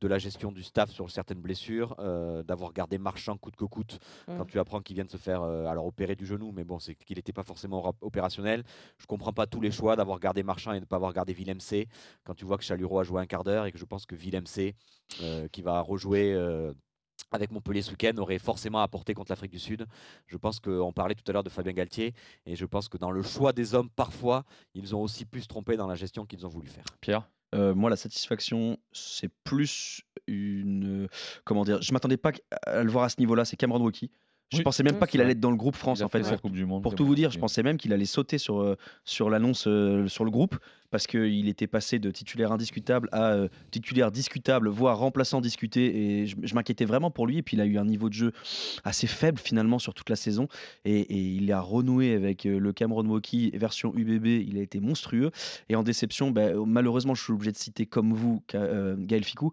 de la gestion du staff sur certaines blessures, euh, d'avoir gardé Marchand coûte que coûte quand mm. tu apprends qu'il vient de se faire euh, alors opérer du genou, mais bon, c'est qu'il n'était pas forcément opérationnel. Je comprends pas tous les choix d'avoir gardé Marchand et de ne pas avoir gardé Willem C quand tu vois que Chaluro a joué un quart d'heure et que je pense que Willem C euh, qui va rejouer avec Montpellier ce week-end aurait forcément apporté contre l'Afrique du Sud. Je pense qu'on parlait tout à l'heure de Fabien Galtier et je pense que dans le choix des hommes, parfois, ils ont aussi pu se tromper dans la gestion qu'ils ont voulu faire. Pierre? Moi, la satisfaction, c'est plus une. Comment dire Je m'attendais pas à le voir à ce niveau-là. C'est Cameron Wauki. Je pensais même pas qu'il allait être dans le groupe France en fait. coupe du monde, pour tout vous dire, je pensais même qu'il allait sauter sur, euh, sur l'annonce euh, sur le groupe parce qu'il était passé de titulaire indiscutable à euh, titulaire discutable, voire remplaçant discuté. Et je, m'inquiétais vraiment pour lui. Et puis il a eu un niveau de jeu assez faible finalement sur toute la saison. Et, il a renoué avec le Cameron Woki version UBB. Il a été monstrueux. Et en déception, ben, malheureusement, je suis obligé de citer comme vous Gaël Ficou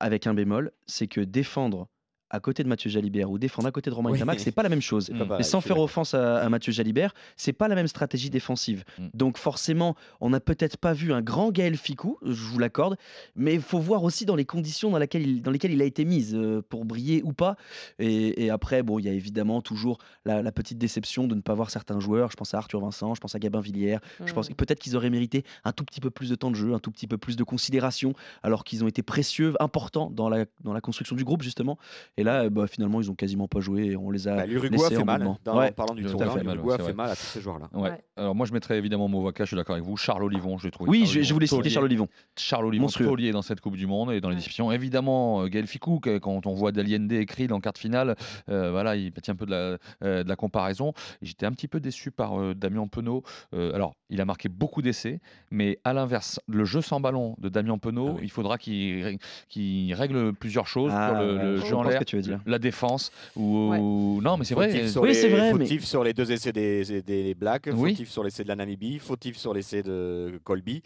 avec un bémol, c'est que défendre à côté de Mathieu Jalibert ou défendre à côté de Romain Oui. Tamac, c'est pas la même chose. Mais pareil, sans faire offense à, à Mathieu Jalibert, c'est pas la même stratégie défensive. Mm. Donc forcément, on n'a peut-être pas vu un grand Gaël Ficou, je vous l'accorde, mais il faut voir aussi dans les conditions dans, laquelle il, dans lesquelles il a été mis euh, pour briller ou pas. Et, et après, bon, il y a évidemment toujours la, la petite déception de ne pas voir certains joueurs. Je pense à Arthur Vincent, je pense à Gabin Villiers. Je pense Mm. que peut-être qu'ils auraient mérité un tout petit peu plus de temps de jeu, un tout petit peu plus de considération, alors qu'ils ont été précieux, importants dans la, dans la construction du groupe justement. Et là, bah, finalement, ils ont quasiment pas joué et on les a Bah, L'Uruguay fait en mal. Dans, Ouais. en parlant du tout tournoi, à fait mal, l'Uruguay fait mal à tous ces joueurs-là. Ouais. Ouais. Alors moi je mettrais évidemment Movaca, je suis d'accord avec vous. Charles Olivon, je l'ai trouvé. Oui, je, je voulais citer. Charles Olivon. Charles Olivon taulier dans cette Coupe du Monde et dans les discussions. Évidemment, euh, Gaël Ficou, quand on voit Daliende et Krill en quart de finale, euh, voilà, il tient un peu de la, euh, de la comparaison. J'étais un petit peu déçu par euh, Damien Penaud. Euh, alors, il a marqué beaucoup d'essais, mais à l'inverse, le jeu sans ballon de Damien Penaud, Ah oui. il faudra qu'il règle plusieurs choses Ah, sur le, jeu en l'air, tu veux dire. la défense. Ou, Ouais. Non, mais c'est vrai. Sur Oui, c'est vrai, mais- Fautif sur les deux essais des, des Blacks, Oui. fautif sur l'essai de la Namibie, fautif sur l'essai de Colby?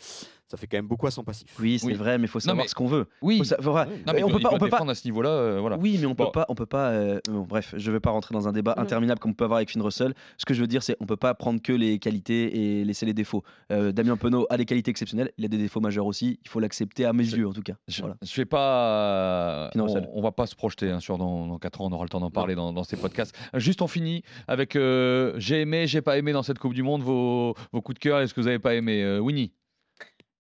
Ça fait quand même beaucoup à son passif. Oui, c'est Oui. vrai, mais il faut Non, savoir mais- ce qu'on veut. Oui. Faut sa- voilà. Non, mais on peut doit- pas, on peut pas. à ce niveau-là. euh, voilà. Oui, mais on peut Bon. pas, on peut pas. euh, bon, bref, je vais pas rentrer dans un débat interminable comme on peut avoir avec Finn Russell. Ce que je veux dire, c'est on peut pas prendre que les qualités et laisser les défauts. Euh, Damien Penaud a des qualités exceptionnelles, il a des défauts majeurs aussi. Il faut l'accepter à mes Je- yeux, en tout cas. Je, Voilà. je vais pas. Finn On, on va pas se projeter hein, sur dans, dans 4 ans, on aura le temps d'en parler dans, dans ces podcasts. Juste, on finit avec euh, j'ai aimé, j'ai pas aimé dans cette Coupe du Monde vos, vos coups de cœur et ce que vous avez pas aimé. Euh, Winnie,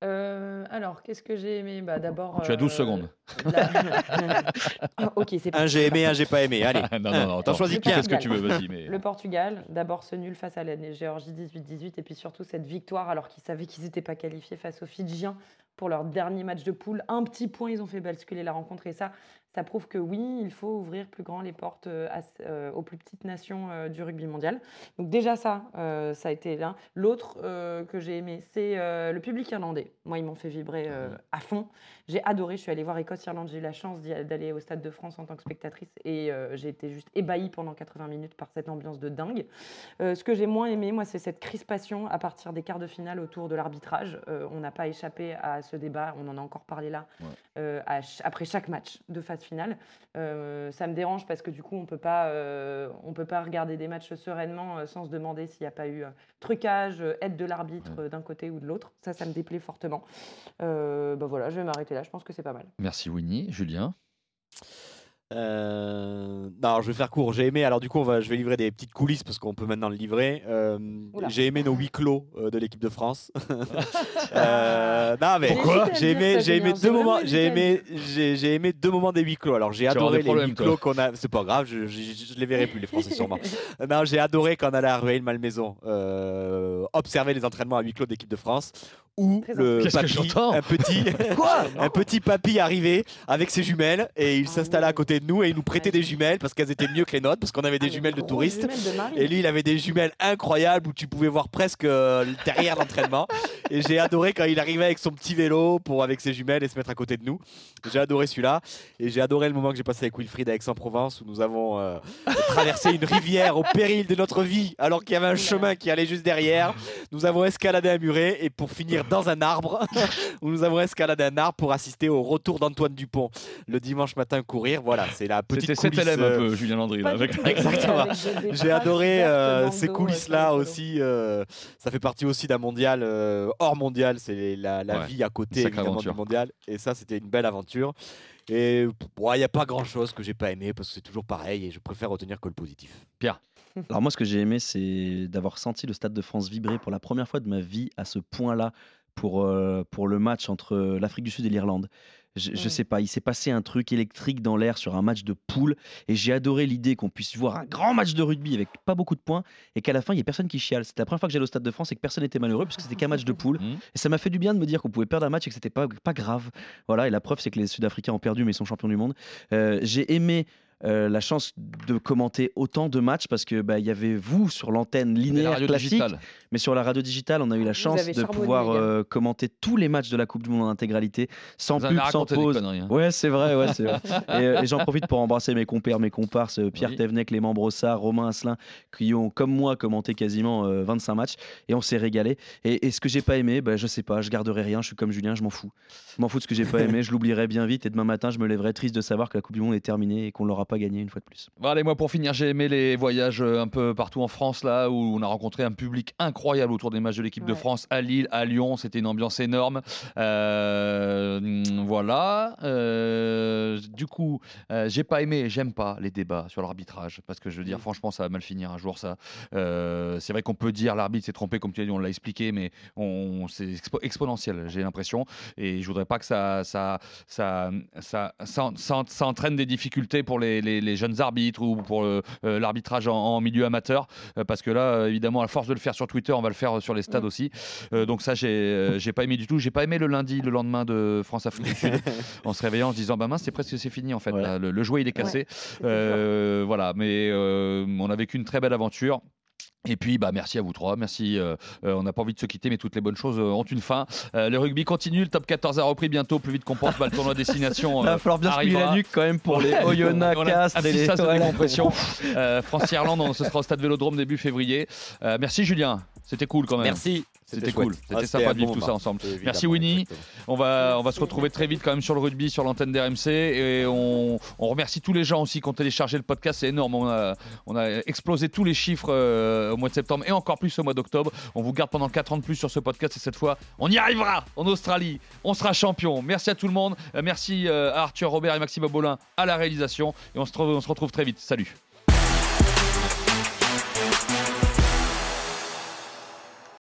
Euh, alors, qu'est-ce que j'ai aimé? Bah, D'abord. tu as 12 euh, secondes. la- [laughs] Ah, ok, c'est Un j'ai aimé, un j'ai pas aimé. Allez, [laughs] non, non, non, t'en attends. choisis Le Fais qu'un. ce que tu veux, vas-y. Mais... Le Portugal, d'abord ce nul face à la Géorgie 18-18, et puis surtout cette victoire alors qu'ils savaient qu'ils n'étaient pas qualifiés face aux Fidjiens pour leur dernier match de poule. Un petit point, ils ont fait basculer la rencontre, et ça, ça prouve que oui, il faut ouvrir plus grand les portes euh, à euh, aux plus petites nations euh, du rugby mondial. Donc déjà ça, euh, ça a été l'un. L'autre que j'ai aimé, c'est le public irlandais. Moi, ils m'ont fait vibrer euh, à fond. J'ai adoré. Je suis allée voir Écosse-Irlande. J'ai eu la chance d'aller au Stade de France en tant que spectatrice et euh, j'ai été juste ébahie pendant 80 minutes par cette ambiance de dingue. Euh, ce que j'ai moins aimé, moi, c'est cette crispation à partir des quarts de finale autour de l'arbitrage. Euh, on n'a pas échappé à ce débat. On en a encore parlé là Ouais. euh, à ch- après chaque match de phase finale. Ça me dérange parce que du coup, on on peut pas regarder des matchs sereinement sans se demander s'il n'y a pas eu trucage, aide de l'arbitre d'un côté ou de l'autre. Ça, ça me déplaît fortement. Bah voilà, je vais m'arrêter là. Je pense que c'est pas mal. Merci Winnie. Julien Euh, non, alors, je vais faire court. J'ai aimé. Alors du coup, on va, je vais livrer des petites coulisses parce qu'on peut maintenant le livrer. Euh, j'ai aimé nos huis clos euh, de l'équipe de France. [laughs] Euh, non mais Pourquoi j'ai aimé, j'ai aimé deux moments. J'ai aimé, j'ai aimé deux moments des huis clos. Alors j'ai adoré les huis clos qu'on a. C'est pas grave, je, je, je les verrai plus les Français sûrement. [laughs] non, j'ai adoré quand on allait à Rueil-Malmaison euh, observer les entraînements à huis clos d'équipe de France où Très le papy, un petit, [laughs] [laughs] un petit papy arrivait avec ses jumelles et il Ah s'installait à ouais. côté de nous et il nous prêtait des jumelles parce qu'elles étaient mieux que les nôtres parce qu'on avait des Ah, les jumelles de touristes. Et lui, il avait des jumelles incroyables où tu pouvais voir presque euh, derrière l'entraînement. Et j'ai adoré quand il arrivait avec son petit vélo pour avec ses jumelles et se mettre à côté de nous. J'ai adoré celui-là. Et j'ai adoré le moment que j'ai passé avec Wilfried à Aix-en-Provence où nous avons euh, traversé une rivière au péril de notre vie alors qu'il y avait un chemin qui allait juste derrière. Nous avons escaladé un muret et pour finir dans un arbre [laughs] où nous avons escaladé un arbre pour assister au retour d'Antoine Dupont le dimanche matin courir. Voilà, c'est la petite C'était cet coulisse, élève euh, un peu, Julien Landry. là, avec-. Exactement. Avec j'ai adoré euh, ces coulisses-là euh, aussi. euh, ça fait partie aussi d'un mondial euh, hors mondial. C'est la, la Ouais, vie à côté évidemment aventure. du mondial. Et ça, c'était une belle aventure. Et il n'y a pas grand-chose que j'ai pas aimé parce que c'est toujours pareil et je préfère retenir que le positif. Alors moi, ce que j'ai aimé, c'est d'avoir senti le Stade de France vibrer pour la première fois de ma vie à ce point-là pour, euh, pour le match entre l'Afrique du Sud et l'Irlande. Je, je sais pas, il s'est passé un truc électrique dans l'air sur un match de poule et j'ai adoré l'idée qu'on puisse voir un grand match de rugby avec pas beaucoup de points et qu'à la fin il y ait personne qui chiale. C'était la première fois que j'allais au Stade de France et que personne n'était malheureux parce que c'était qu'un match de [laughs] poule Mhm. et ça m'a fait du bien de me dire qu'on pouvait perdre un match et que c'était pas, pas grave. Voilà, et la preuve c'est que les Sud-Africains ont perdu mais ils sont champions du monde. Euh, j'ai aimé euh, la chance de commenter autant de matchs parce que bah, il y avait vous sur l'antenne la linéaire radio classique, digitale. mais sur la radio digitale, on a eu la chance de pouvoir euh, commenter tous les matchs de la Coupe du Monde en intégralité, sans Vous pub, sans pause. hein. Ouais, c'est vrai, ouais, c'est vrai. [laughs] et, euh, et j'en profite pour embrasser mes compères, mes comparses, Pierre Oui. Thévenet, Clément Brossard, Romain Asselin, qui ont, comme moi, commenté quasiment euh, 25 matchs, et on s'est régalé. Et, et ce que j'ai pas aimé, bah, je sais pas, je garderai rien, je suis comme Julien, je m'en fous. Je m'en fous de ce que j'ai pas [laughs] aimé, je l'oublierai bien vite, et demain matin, je me lèverai triste de savoir que la Coupe du Monde est terminée et qu'on l'aura pas pas gagné une fois de plus. Bon, allez, moi pour finir, j'ai aimé les voyages euh, un peu partout en France, là où on a rencontré un public incroyable autour des matchs de l'équipe de. France à Lille, à Lyon. C'était une ambiance énorme. Euh, mm, voilà. Euh, du coup, euh, j'ai pas aimé, j'aime pas les débats sur l'arbitrage parce que je veux dire, franchement, ça va mal finir un jour, ça. Euh, c'est vrai qu'on peut dire l'arbitre s'est trompé, comme tu as dit, on l'a expliqué, mais on, c'est expo- exponentiel, j'ai l'impression. Et je voudrais pas que ça, ça, ça, ça, ça, ça- ça entraîne des difficultés pour les, les- les jeunes arbitres ou pour euh, euh, l'arbitrage en, en milieu amateur, euh, parce que là, évidemment, à force de le faire sur Twitter, on va le faire sur les stades Mm. aussi. Donc ça, j'ai, j'ai pas aimé du tout. J'ai pas aimé le lundi, le lendemain de France Afrique du Sud, [laughs] en se réveillant, en se disant, bah mince, c'est presque c'est fini en fait. Ouais. là. le, le jouet il est cassé. Voilà, mais on a vécu une très belle aventure. Et puis, bah, merci à vous trois. Merci. euh, euh, on n'a pas envie de se quitter, mais toutes les bonnes choses euh, ont une fin. Le rugby continue. Le top 14 a repris bientôt. Plus vite qu'on pense, bah, le tournoi destination. [laughs] Il va falloir bien se la nuque quand même pour les Oyonnax, Castres et les. Ouais. décompression. [laughs] Euh, France-Irlande, on- ce sera au stade Vélodrome début février. Merci Julien. C'était cool quand même. Merci. C'était cool. chouette. C'était Ah, sympa de vivre bon tout moment. ça ensemble. Merci Winnie. exactement. On va, on va se retrouver très vite quand même sur le rugby, sur l'antenne d'RMC. Et on, on remercie tous les gens aussi qui ont téléchargé le podcast. C'est énorme. On a, on a explosé tous les chiffres euh, au mois de septembre et encore plus au mois d'octobre. On vous garde pendant 4 ans de plus sur ce podcast. Et cette fois, on y arrivera en Australie. On sera champion. Merci à tout le monde. Euh, Merci euh, à Arthur Robert et Maxime Bolin à la réalisation. Et on se, on se retrouve très vite. Salut.